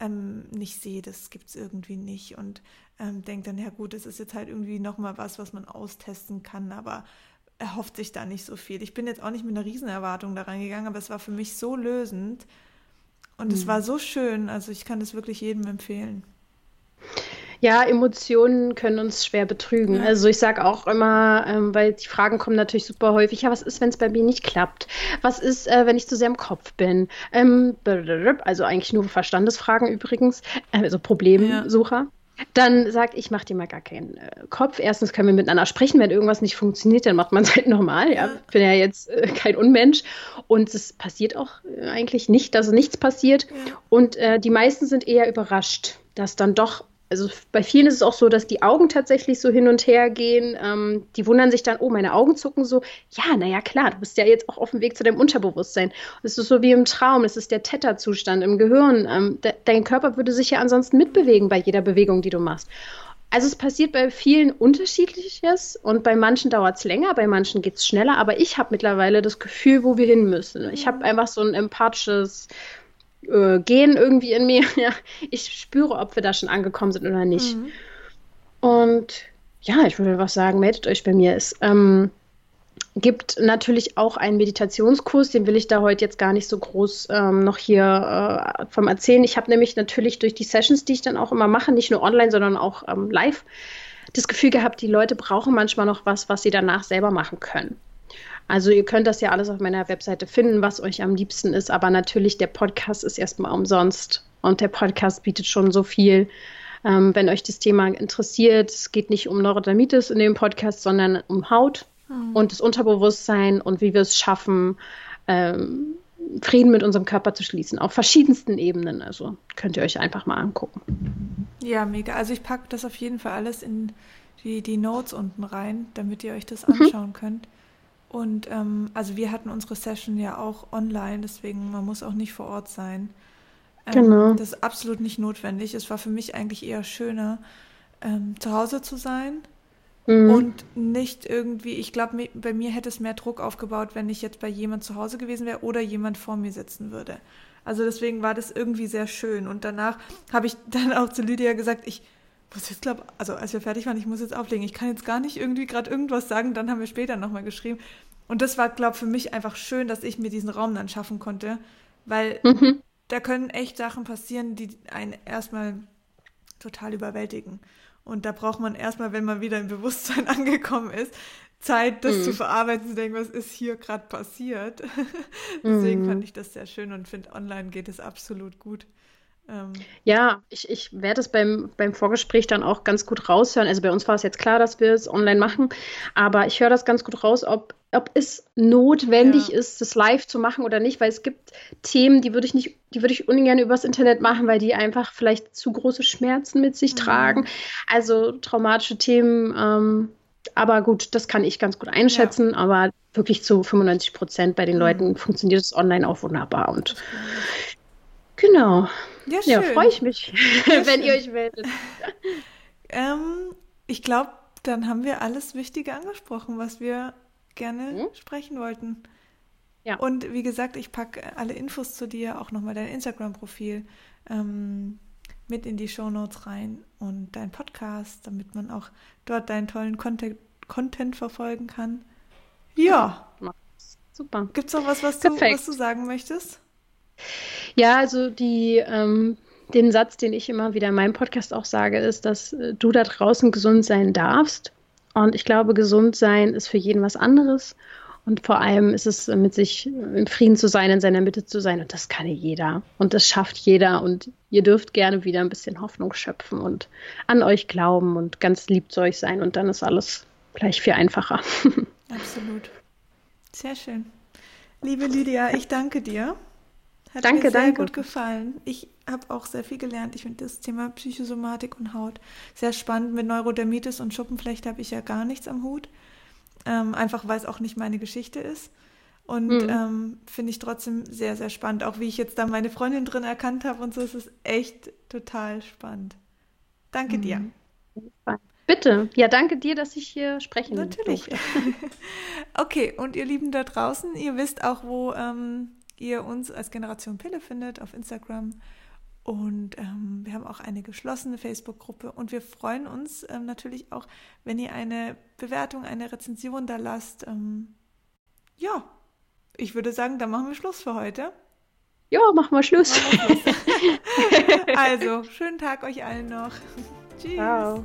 ähm, nicht sehe, das gibt es irgendwie nicht und ähm, denkt dann, ja gut, es ist jetzt halt irgendwie nochmal was, was man austesten kann, aber erhofft sich da nicht so viel. Ich bin jetzt auch nicht mit einer Riesenerwartung da reingegangen, aber es war für mich so lösend und mhm. es war so schön, also ich kann das wirklich jedem empfehlen. Ja, Emotionen können uns schwer betrügen. Also ich sage auch immer, ähm, weil die Fragen kommen natürlich super häufig, ja, was ist, wenn es bei mir nicht klappt? Was ist, äh, wenn ich zu sehr im Kopf bin? Ähm, also eigentlich nur Verstandesfragen übrigens, äh, also Problemsucher. Ja. Dann sagt, ich mache dir mal gar keinen äh, Kopf. Erstens können wir miteinander sprechen. Wenn irgendwas nicht funktioniert, dann macht man es halt normal. Ja, ich bin ja jetzt äh, kein Unmensch. Und es passiert auch äh, eigentlich nicht, dass nichts passiert. Ja. Und äh, die meisten sind eher überrascht, dass dann doch also bei vielen ist es auch so, dass die Augen tatsächlich so hin und her gehen. Ähm, die wundern sich dann, oh, meine Augen zucken so. Ja, naja, klar, du bist ja jetzt auch auf dem Weg zu deinem Unterbewusstsein. Es ist so wie im Traum, es ist der Theta-Zustand im Gehirn. Ähm, de dein Körper würde sich ja ansonsten mitbewegen bei jeder Bewegung, die du machst. Also es passiert bei vielen unterschiedliches und bei manchen dauert es länger, bei manchen geht es schneller, aber ich habe mittlerweile das Gefühl, wo wir hin müssen. Ich habe einfach so ein empathisches äh, Gen irgendwie in mir. Ja, ich spüre, ob wir da schon angekommen sind oder nicht. Mhm. Und ja, ich würde was sagen, meldet euch bei mir. Es ähm, gibt natürlich auch einen Meditationskurs, den will ich da heute jetzt gar nicht so groß ähm, noch hier äh, vom erzählen. Ich habe nämlich natürlich durch die Sessions, die ich dann auch immer mache, nicht nur online, sondern auch ähm, live, das Gefühl gehabt, die Leute brauchen manchmal noch was, was sie danach selber machen können. Also ihr könnt das ja alles auf meiner Webseite finden, was euch am liebsten ist, aber natürlich der Podcast ist erstmal umsonst und der Podcast bietet schon so viel. Ähm, wenn euch das Thema interessiert, es geht nicht um Neurodermitis in dem Podcast, sondern um Haut mhm. und das Unterbewusstsein und wie wir es schaffen, ähm, Frieden mit unserem Körper zu schließen, auf verschiedensten Ebenen. Also könnt ihr euch einfach mal angucken. Ja, mega. Also ich packe das auf jeden Fall alles in die, die Notes unten rein, damit ihr euch das mhm. anschauen mhm. könnt. Und ähm, also wir hatten unsere Session ja auch online, deswegen man muss auch nicht vor Ort sein. Ähm, genau. Das ist absolut nicht notwendig. Es war für mich eigentlich eher schöner, ähm, zu Hause zu sein mhm. und nicht irgendwie, ich glaube, bei mir hätte es mehr Druck aufgebaut, wenn ich jetzt bei jemand zu Hause gewesen wäre oder jemand vor mir sitzen würde. Also deswegen war das irgendwie sehr schön. Und danach habe ich dann auch zu Lydia gesagt, ich muss jetzt glaube, also als wir fertig waren, ich muss jetzt auflegen. Ich kann jetzt gar nicht irgendwie gerade irgendwas sagen. Dann haben wir später nochmal geschrieben. Und das war, glaube ich, für mich einfach schön, dass ich mir diesen Raum dann schaffen konnte, weil mhm. da können echt Sachen passieren, die einen erstmal total überwältigen. Und da braucht man erstmal, wenn man wieder im Bewusstsein angekommen ist, Zeit, das mhm. zu verarbeiten, zu denken, was ist hier gerade passiert. Deswegen mhm. fand ich das sehr schön und finde, online geht es absolut gut. Ähm. Ja, ich, ich werde es beim, beim Vorgespräch dann auch ganz gut raushören. Also bei uns war es jetzt klar, dass wir es online machen, aber ich höre das ganz gut raus, ob, ob es notwendig ja. ist, das live zu machen oder nicht, weil es gibt Themen, die würde ich nicht, die würde ich ungern übers Internet machen, weil die einfach vielleicht zu große Schmerzen mit sich mhm. tragen. Also traumatische Themen, ähm, aber gut, das kann ich ganz gut einschätzen, ja. aber wirklich zu 95 Prozent bei den mhm. Leuten funktioniert es online auch wunderbar und genau. Ja, schön. Ja, freue ich mich, ja, wenn ihr euch meldet. ähm, ich glaube, dann haben wir alles Wichtige angesprochen, was wir gerne mhm. sprechen wollten. Ja. Und wie gesagt, ich packe alle Infos zu dir, auch nochmal dein Instagram-Profil ähm, mit in die Show Notes rein und dein Podcast, damit man auch dort deinen tollen Content, Content verfolgen kann. Ja. Super. Gibt es noch was, was du, was du sagen möchtest? Ja, also die, ähm, den Satz, den ich immer wieder in meinem Podcast auch sage, ist, dass äh, du da draußen gesund sein darfst. Und ich glaube, gesund sein ist für jeden was anderes. Und vor allem ist es mit sich im Frieden zu sein, in seiner Mitte zu sein. Und das kann jeder. Und das schafft jeder. Und ihr dürft gerne wieder ein bisschen Hoffnung schöpfen und an euch glauben und ganz lieb zu euch sein. Und dann ist alles gleich viel einfacher. Absolut. Sehr schön. Liebe Lydia, ich danke dir. Hat danke, mir sehr danke. gut gefallen. Ich habe auch sehr viel gelernt. Ich finde das Thema Psychosomatik und Haut sehr spannend. Mit Neurodermitis und Schuppenflecht habe ich ja gar nichts am Hut. Ähm, einfach weil es auch nicht meine Geschichte ist. Und mhm. ähm, finde ich trotzdem sehr, sehr spannend. Auch wie ich jetzt da meine Freundin drin erkannt habe und so, ist es echt total spannend. Danke mhm. dir. Bitte. Ja, danke dir, dass ich hier sprechen Natürlich. okay, und ihr Lieben da draußen, ihr wisst auch, wo ähm, ihr uns als Generation Pille findet, auf Instagram. Und ähm, wir haben auch eine geschlossene Facebook-Gruppe und wir freuen uns ähm, natürlich auch, wenn ihr eine Bewertung, eine Rezension da lasst. Ähm, ja, ich würde sagen, dann machen wir Schluss für heute. Ja, machen wir Schluss. Machen wir Schluss. also, schönen Tag euch allen noch. Tschüss. Ciao.